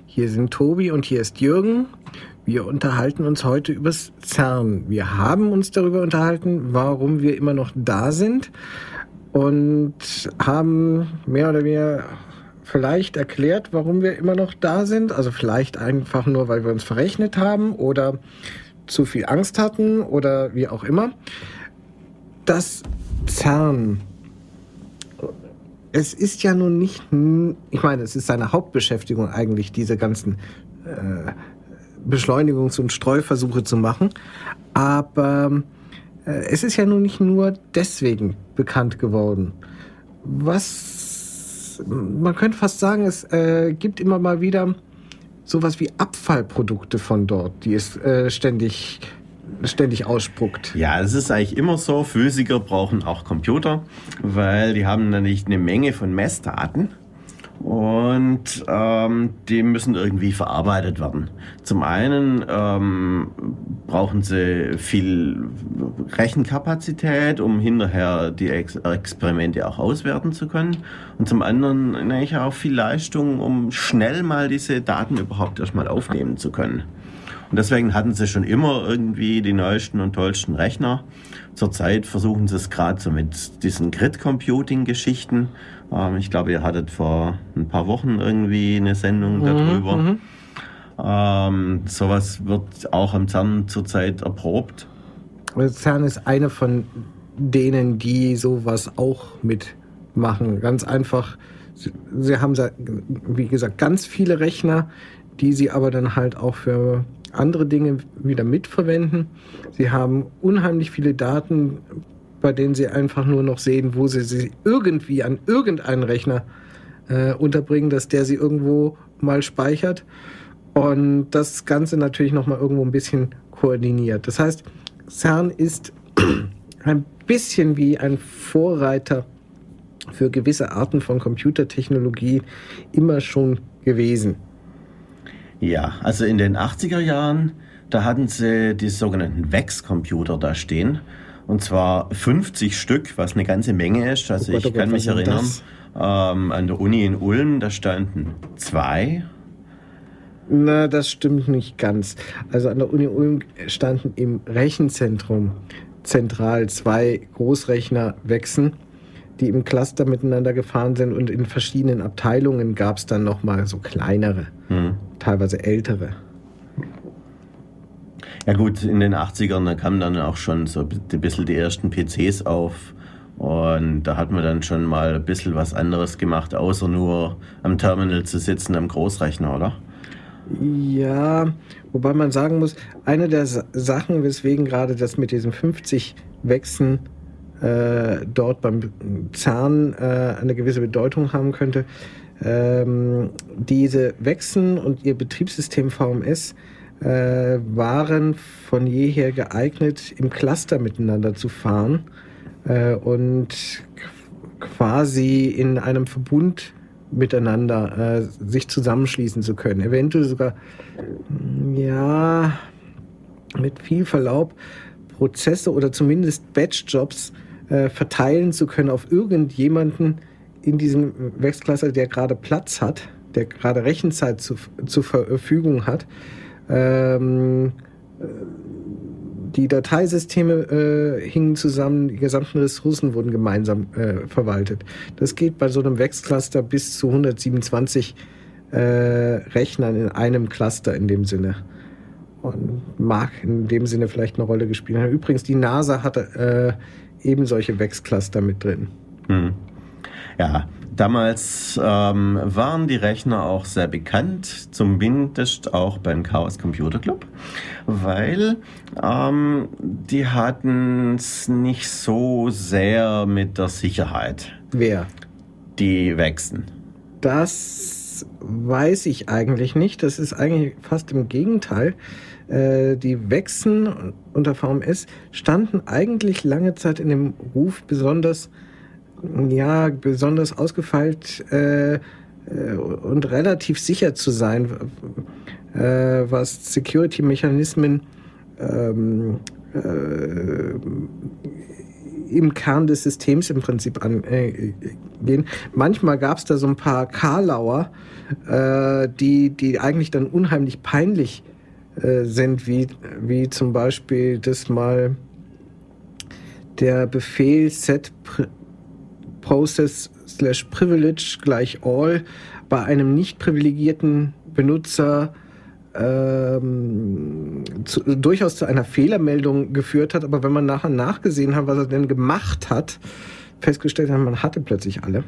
Hier sind Tobi und hier ist Jürgen. Wir unterhalten uns heute übers CERN. Wir haben uns darüber unterhalten, warum wir immer noch da sind und haben mehr oder weniger vielleicht erklärt, warum wir immer noch da sind. Also vielleicht einfach nur, weil wir uns verrechnet haben oder zu viel Angst hatten oder wie auch immer. Das CERN es ist ja nun nicht, ich meine, es ist seine Hauptbeschäftigung eigentlich, diese ganzen äh, Beschleunigungs- und Streuversuche zu machen. Aber äh, es ist ja nun nicht nur deswegen bekannt geworden. Was, man könnte fast sagen, es äh, gibt immer mal wieder sowas wie Abfallprodukte von dort, die es äh, ständig, ständig ausspuckt. Ja, es ist eigentlich immer so, Physiker brauchen auch Computer, weil die haben nämlich eine Menge von Messdaten und ähm, die müssen irgendwie verarbeitet werden. Zum einen ähm, brauchen sie viel Rechenkapazität, um hinterher die Ex Experimente auch auswerten zu können. Und zum anderen natürlich auch viel Leistung, um schnell mal diese Daten überhaupt erstmal aufnehmen zu können. Und deswegen hatten sie schon immer irgendwie die neuesten und tollsten Rechner. Zurzeit versuchen sie es gerade so mit diesen Grid-Computing-Geschichten. Ähm, ich glaube, ihr hattet vor ein paar Wochen irgendwie eine Sendung darüber. Ähm, sowas wird auch am CERN zurzeit erprobt. CERN ist eine von denen, die sowas auch mitmachen. Ganz einfach, sie, sie haben, wie gesagt, ganz viele Rechner, die sie aber dann halt auch für andere Dinge wieder mitverwenden. Sie haben unheimlich viele Daten, bei denen sie einfach nur noch sehen, wo sie sie irgendwie an irgendeinen Rechner äh, unterbringen, dass der sie irgendwo mal speichert. Und das Ganze natürlich nochmal irgendwo ein bisschen koordiniert. Das heißt, CERN ist ein bisschen wie ein Vorreiter für gewisse Arten von Computertechnologie immer schon gewesen. Ja, also in den 80er Jahren, da hatten sie die sogenannten VEX-Computer da stehen. Und zwar 50 Stück, was eine ganze Menge ist. Also oh Gott, ich oh kann mich erinnern, ähm, an der Uni in Ulm, da standen zwei. Na, das stimmt nicht ganz. Also an der Uni Ulm standen im Rechenzentrum zentral zwei Großrechner wechseln, die im Cluster miteinander gefahren sind und in verschiedenen Abteilungen gab es dann nochmal so kleinere, hm. teilweise ältere. Ja gut, in den 80ern, da kamen dann auch schon so ein bisschen die ersten PCs auf. Und da hat man dann schon mal ein bisschen was anderes gemacht, außer nur am Terminal zu sitzen am Großrechner, oder? Ja, wobei man sagen muss, eine der Sachen, weswegen gerade das mit diesen 50 Wechseln äh, dort beim Zahn äh, eine gewisse Bedeutung haben könnte, ähm, diese Wechseln und ihr Betriebssystem VMS äh, waren von jeher geeignet, im Cluster miteinander zu fahren äh, und quasi in einem Verbund miteinander äh, sich zusammenschließen zu können. Eventuell sogar, ja, mit viel Verlaub Prozesse oder zumindest Batch-Jobs äh, verteilen zu können auf irgendjemanden in diesem Wechselklasse, der gerade Platz hat, der gerade Rechenzeit zu, zur Verfügung hat. Ähm, die Dateisysteme äh, hingen zusammen, die gesamten Ressourcen wurden gemeinsam äh, verwaltet. Das geht bei so einem Wechscluster bis zu 127 äh, Rechnern in einem Cluster in dem Sinne. Und mag in dem Sinne vielleicht eine Rolle gespielt haben. Übrigens, die NASA hatte äh, eben solche Wechscluster mit drin. Hm. Ja, Damals ähm, waren die Rechner auch sehr bekannt, zumindest auch beim Chaos Computer Club, weil ähm, die hatten es nicht so sehr mit der Sicherheit. Wer? Die Wechseln. Das weiß ich eigentlich nicht. Das ist eigentlich fast im Gegenteil. Äh, die Wechseln unter VMS standen eigentlich lange Zeit in dem Ruf besonders ja, besonders ausgefeilt äh, äh, und relativ sicher zu sein, äh, was Security-Mechanismen ähm, äh, im Kern des Systems im Prinzip angehen. Äh, Manchmal gab es da so ein paar Karlauer, die, die eigentlich dann unheimlich peinlich sind, wie, wie zum Beispiel das mal der Befehl set Process slash Privilege gleich All bei einem nicht privilegierten Benutzer ähm, zu, durchaus zu einer Fehlermeldung geführt hat, aber wenn man nachher nachgesehen hat, was er denn gemacht hat, festgestellt hat, man hatte plötzlich alle.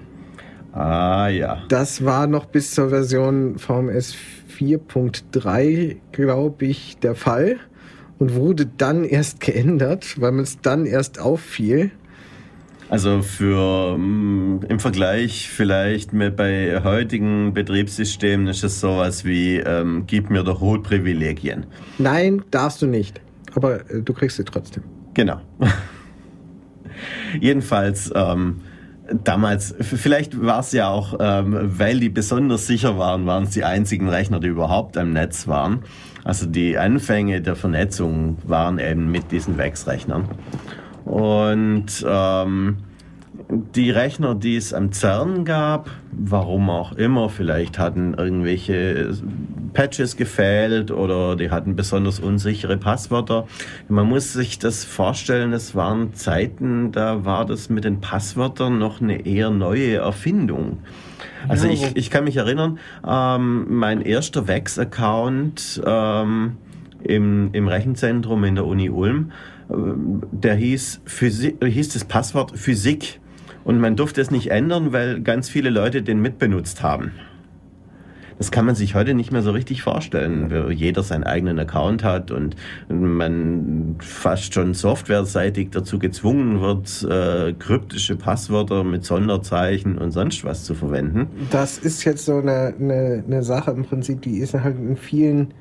Ah ja. Das war noch bis zur Version VMS 4.3, glaube ich, der Fall und wurde dann erst geändert, weil man es dann erst auffiel. Also für mm, im Vergleich vielleicht mit bei heutigen Betriebssystemen ist es sowas wie ähm, gib mir doch Hohlprivilegien. Nein, darfst du nicht. Aber äh, du kriegst sie trotzdem. Genau. Jedenfalls ähm, damals, vielleicht war es ja auch, ähm, weil die besonders sicher waren, waren es die einzigen Rechner, die überhaupt am Netz waren. Also die Anfänge der Vernetzung waren eben mit diesen Wechsrechnern. Und ähm, die Rechner, die es am CERN gab, warum auch immer, vielleicht hatten irgendwelche Patches gefehlt oder die hatten besonders unsichere Passwörter. Man muss sich das vorstellen, es waren Zeiten, da war das mit den Passwörtern noch eine eher neue Erfindung. Also ja, ich, ich kann mich erinnern, ähm, mein erster Vex-Account ähm, im, im Rechenzentrum in der Uni Ulm, der hieß, Physik, hieß das Passwort Physik. Und man durfte es nicht ändern, weil ganz viele Leute den mitbenutzt haben. Das kann man sich heute nicht mehr so richtig vorstellen, wo jeder seinen eigenen Account hat und man fast schon softwareseitig dazu gezwungen wird, äh, kryptische Passwörter mit Sonderzeichen und sonst was zu verwenden. Das ist jetzt so eine, eine, eine Sache im Prinzip, die ist halt in vielen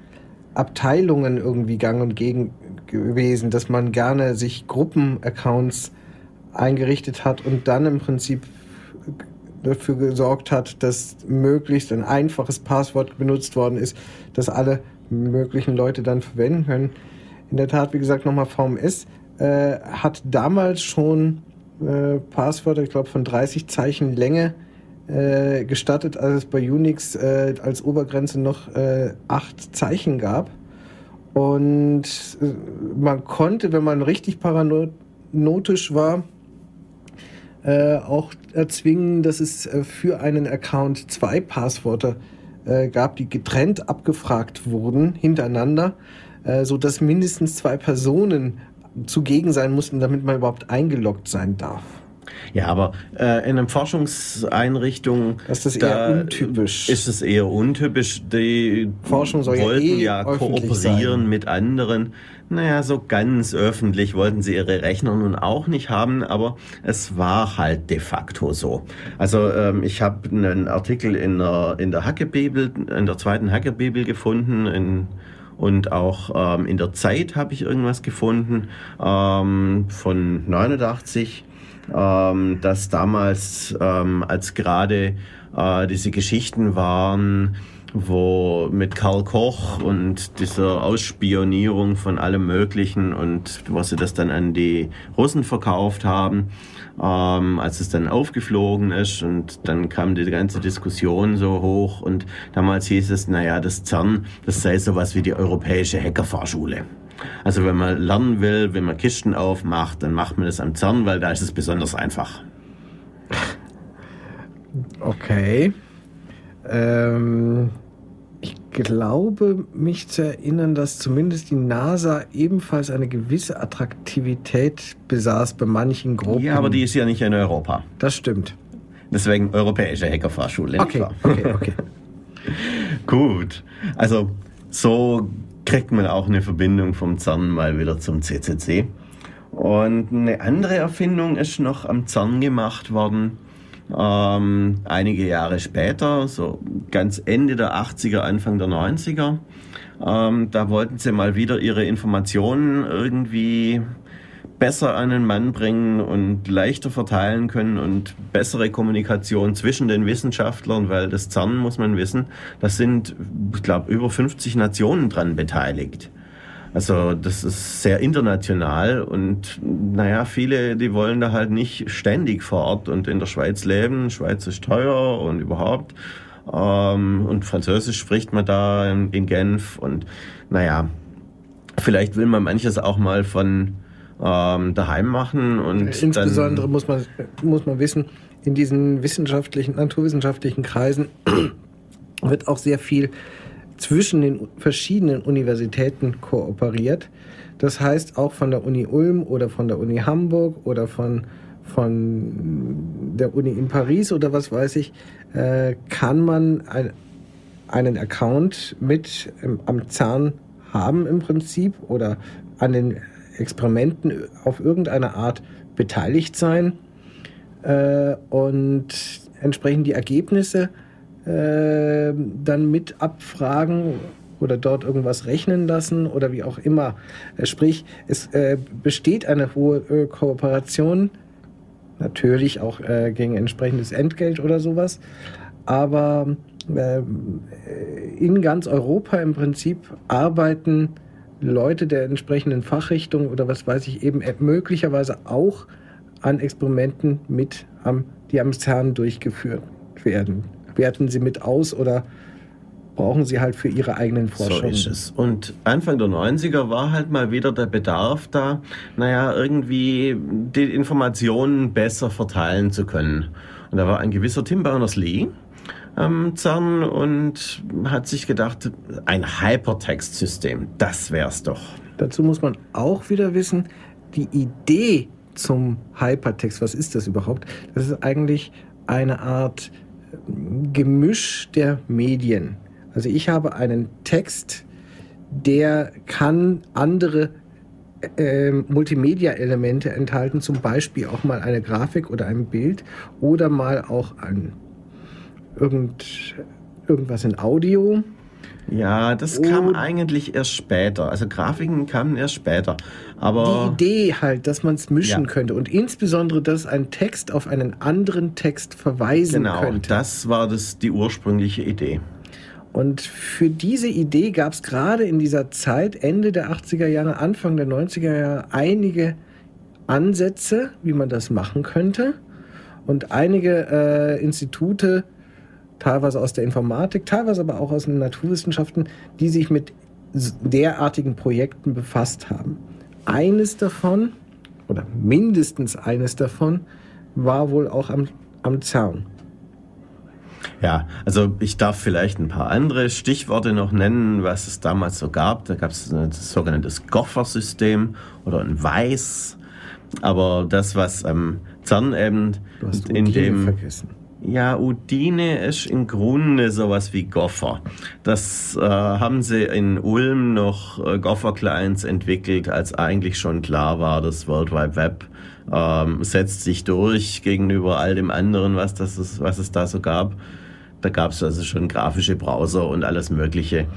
Abteilungen irgendwie gang und gegen gewesen, dass man gerne sich Gruppenaccounts eingerichtet hat und dann im Prinzip dafür gesorgt hat, dass möglichst ein einfaches Passwort benutzt worden ist, das alle möglichen Leute dann verwenden können. In der Tat, wie gesagt, nochmal VMS äh, hat damals schon äh, Passwörter, ich glaube, von 30 Zeichen Länge äh, gestattet, als es bei Unix äh, als Obergrenze noch äh, 8 Zeichen gab. Und äh, man konnte, wenn man richtig paranotisch war, äh, auch erzwingen, dass es äh, für einen Account zwei Passwörter äh, gab, die getrennt abgefragt wurden hintereinander, äh, so dass mindestens zwei Personen zugegen sein mussten, damit man überhaupt eingeloggt sein darf. Ja, aber äh, in einer Forschungseinrichtung das ist da eher untypisch. Ist es eher untypisch. Die Forschung soll wollten ja, eh ja kooperieren sein. mit anderen. Naja, so ganz öffentlich wollten sie ihre Rechner nun auch nicht haben, aber es war halt de facto so. Also ähm, ich habe einen Artikel in der, in der Hackebibel, in der zweiten Hackebibel gefunden, in und auch ähm, in der Zeit habe ich irgendwas gefunden ähm, von 89 ähm, dass damals, ähm, als gerade äh, diese Geschichten waren, wo mit Karl Koch und dieser Ausspionierung von allem Möglichen und wo sie das dann an die Russen verkauft haben, ähm, als es dann aufgeflogen ist und dann kam die ganze Diskussion so hoch und damals hieß es, naja, das CERN, das sei sowas wie die europäische Hackerfahrschule. Also wenn man lernen will, wenn man Kisten aufmacht, dann macht man das am CERN, weil da ist es besonders einfach. Okay. Ähm, ich glaube, mich zu erinnern, dass zumindest die NASA ebenfalls eine gewisse Attraktivität besaß bei manchen Gruppen. Ja, aber die ist ja nicht in Europa. Das stimmt. Deswegen europäische Hackerfahrschule. Okay, okay, okay. Gut. Also so kriegt man auch eine Verbindung vom CERN mal wieder zum CCC. Und eine andere Erfindung ist noch am CERN gemacht worden. Ähm, einige Jahre später, so ganz Ende der 80er, Anfang der 90er. Ähm, da wollten sie mal wieder ihre Informationen irgendwie besser an den Mann bringen und leichter verteilen können und bessere Kommunikation zwischen den Wissenschaftlern, weil das CERN, muss man wissen, das sind, ich glaube, über 50 Nationen dran beteiligt. Also das ist sehr international und naja, viele, die wollen da halt nicht ständig vor Ort und in der Schweiz leben. Schweiz ist teuer und überhaupt. Ähm, und Französisch spricht man da in, in Genf und naja, vielleicht will man manches auch mal von ähm, daheim machen. Und Insbesondere muss man, muss man wissen, in diesen wissenschaftlichen, naturwissenschaftlichen Kreisen wird auch sehr viel zwischen den verschiedenen Universitäten kooperiert. Das heißt, auch von der Uni Ulm oder von der Uni Hamburg oder von, von der Uni in Paris oder was weiß ich, äh, kann man ein, einen Account mit ähm, am CERN haben im Prinzip oder an den Experimenten auf irgendeine Art beteiligt sein äh, und entsprechend die Ergebnisse äh, dann mit abfragen oder dort irgendwas rechnen lassen oder wie auch immer. Äh, sprich, es äh, besteht eine hohe äh, Kooperation, natürlich auch äh, gegen entsprechendes Entgelt oder sowas, aber äh, in ganz Europa im Prinzip arbeiten Leute der entsprechenden Fachrichtung oder was weiß ich eben möglicherweise auch an Experimenten mit am, die am CERN durchgeführt werden. Werten sie mit aus oder brauchen sie halt für ihre eigenen Forschungen. So ist es. Und Anfang der 90er war halt mal wieder der Bedarf da, naja, irgendwie die Informationen besser verteilen zu können. Und da war ein gewisser Tim Berners-Lee, am CERN und hat sich gedacht, ein Hypertext-System, das wär's doch. Dazu muss man auch wieder wissen, die Idee zum Hypertext, was ist das überhaupt? Das ist eigentlich eine Art Gemisch der Medien. Also ich habe einen Text, der kann andere äh, Multimedia-Elemente enthalten, zum Beispiel auch mal eine Grafik oder ein Bild oder mal auch ein irgend, irgendwas in Audio. Ja, das Oh. kam eigentlich erst später. Also Grafiken kamen erst später. Aber Die Idee halt, dass man es mischen Ja. könnte und insbesondere, dass ein Text auf einen anderen Text verweisen genau, könnte. das war das, die ursprüngliche Idee. Und für diese Idee gab es gerade in dieser Zeit, Ende der 80er Jahre, Anfang der 90er Jahre, einige Ansätze, wie man das machen könnte. Und einige äh, Institute, teilweise aus der Informatik, teilweise aber auch aus den Naturwissenschaften, die sich mit derartigen Projekten befasst haben. Eines davon, oder mindestens eines davon, war wohl auch am, am CERN. Ja, also ich darf vielleicht ein paar andere Stichworte noch nennen, was es damals so gab. Da gab es das sogenannte Goffer-System oder ein Weiß. Aber das, was am CERN eben Du hast in dem vergessen. Ja, Udine ist im Grunde sowas wie Gopher. Das äh, haben sie in Ulm noch äh, Gopher-Clients entwickelt, als eigentlich schon klar war, das World Wide Web ähm, setzt sich durch gegenüber all dem anderen, was, das ist, was es da so gab. Da gab es also schon grafische Browser und alles Mögliche.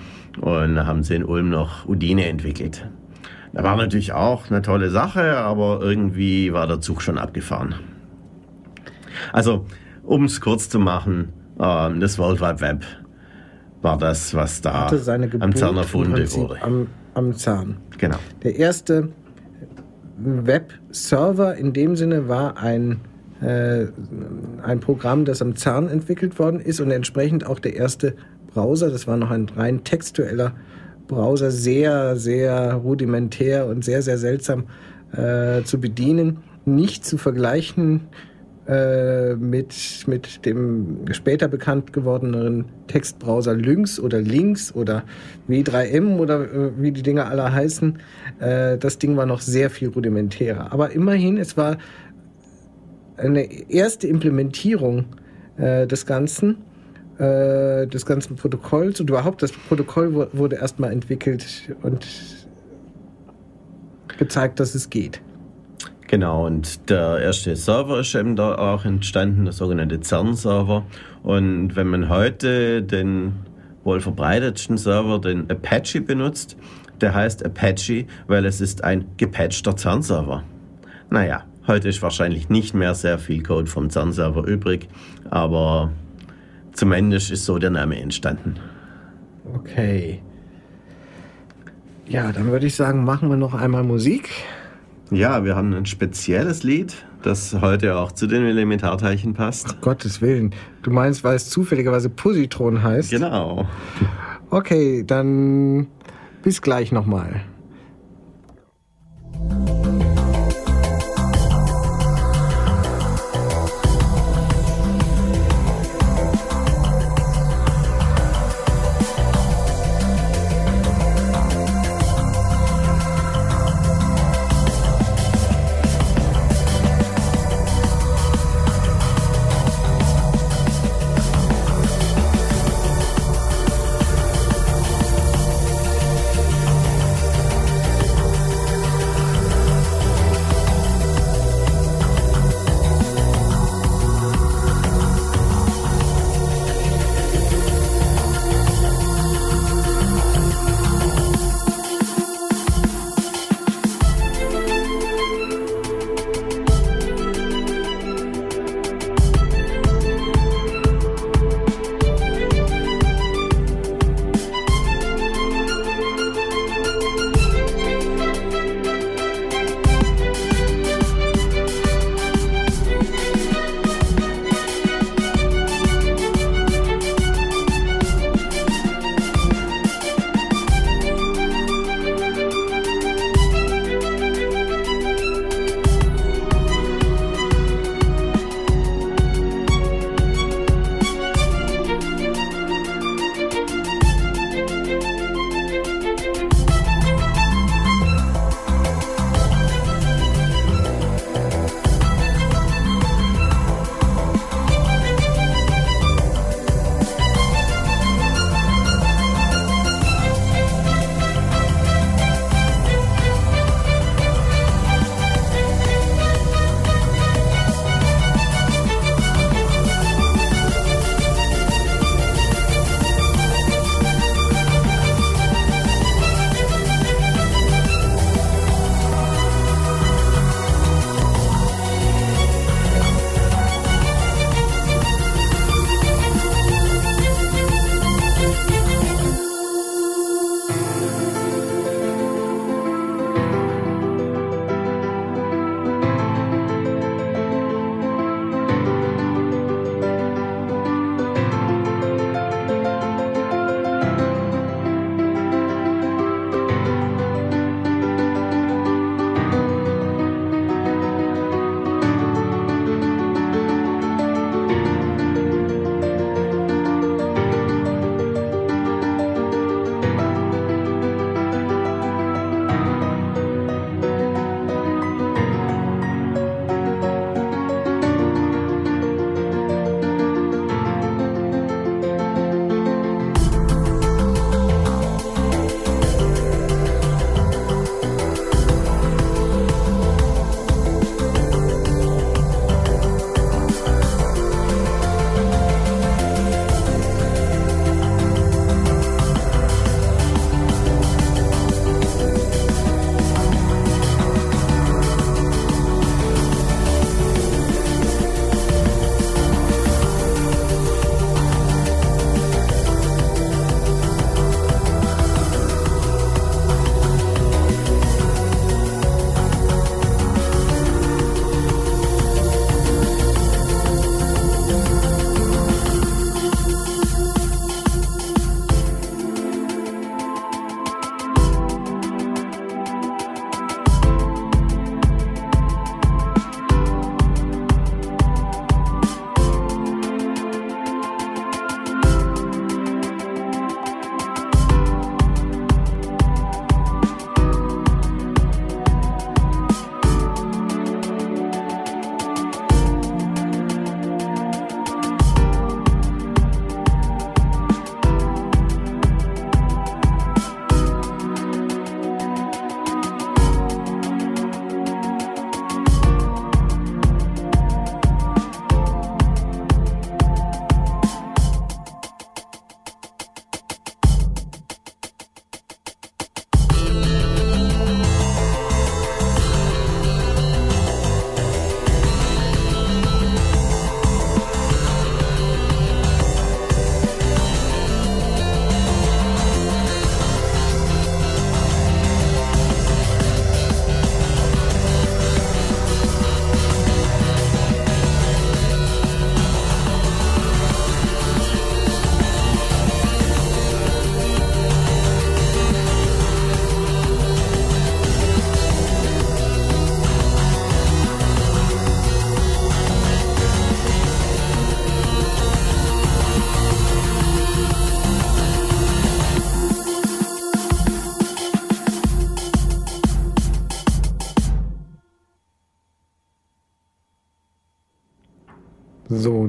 Und da haben sie in Ulm noch Udine entwickelt. Da war natürlich auch eine tolle Sache, aber irgendwie war der Zug schon abgefahren. Also, um es kurz zu machen, ähm, das World Wide Web war das, was da am im erfunden wurde. Am, am CERN. Genau. Der erste Web-Server in dem Sinne war ein, äh, ein Programm, das am CERN entwickelt worden ist und entsprechend auch der erste Browser. Das war noch ein rein textueller Browser, sehr, sehr rudimentär und sehr, sehr seltsam äh, zu bedienen. Nicht zu vergleichen äh, mit, mit dem später bekannt gewordenen Textbrowser Lynx oder Lynx oder W3M oder äh, wie die Dinger alle heißen. Äh, das Ding war noch sehr viel rudimentärer. Aber immerhin, es war eine erste Implementierung äh, des Ganzen, äh, des ganzen Protokolls und überhaupt das Protokoll wu- wurde erstmal entwickelt und gezeigt, dass es geht. Genau, und der erste Server ist eben da auch entstanden, der sogenannte CERN-Server. Und wenn man heute den wohl verbreitetsten Server, den Apache benutzt, der heißt Apache, weil es ist ein gepatchter CERN-Server. Naja, heute ist wahrscheinlich nicht mehr sehr viel Code vom CERN-Server übrig, aber zumindest ist so der Name entstanden. Okay. Ja, dann würde ich sagen, machen wir noch einmal Musik. Ja, wir haben ein spezielles Lied, das heute auch zu den Elementarteilchen passt. Gottes Willen. Du meinst, weil es zufälligerweise Positron heißt? Genau. Okay, dann bis gleich nochmal.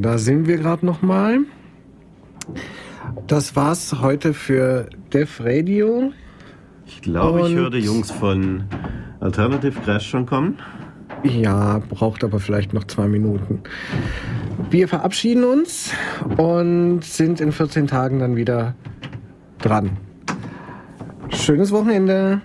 Da sind wir gerade noch mal. Das war's heute für Def Radio. Ich glaube, ich höre die Jungs von Alternative Crash schon kommen. Ja, braucht aber vielleicht noch zwei Minuten. Wir verabschieden uns und sind in 14 Tagen dann wieder dran. Schönes Wochenende.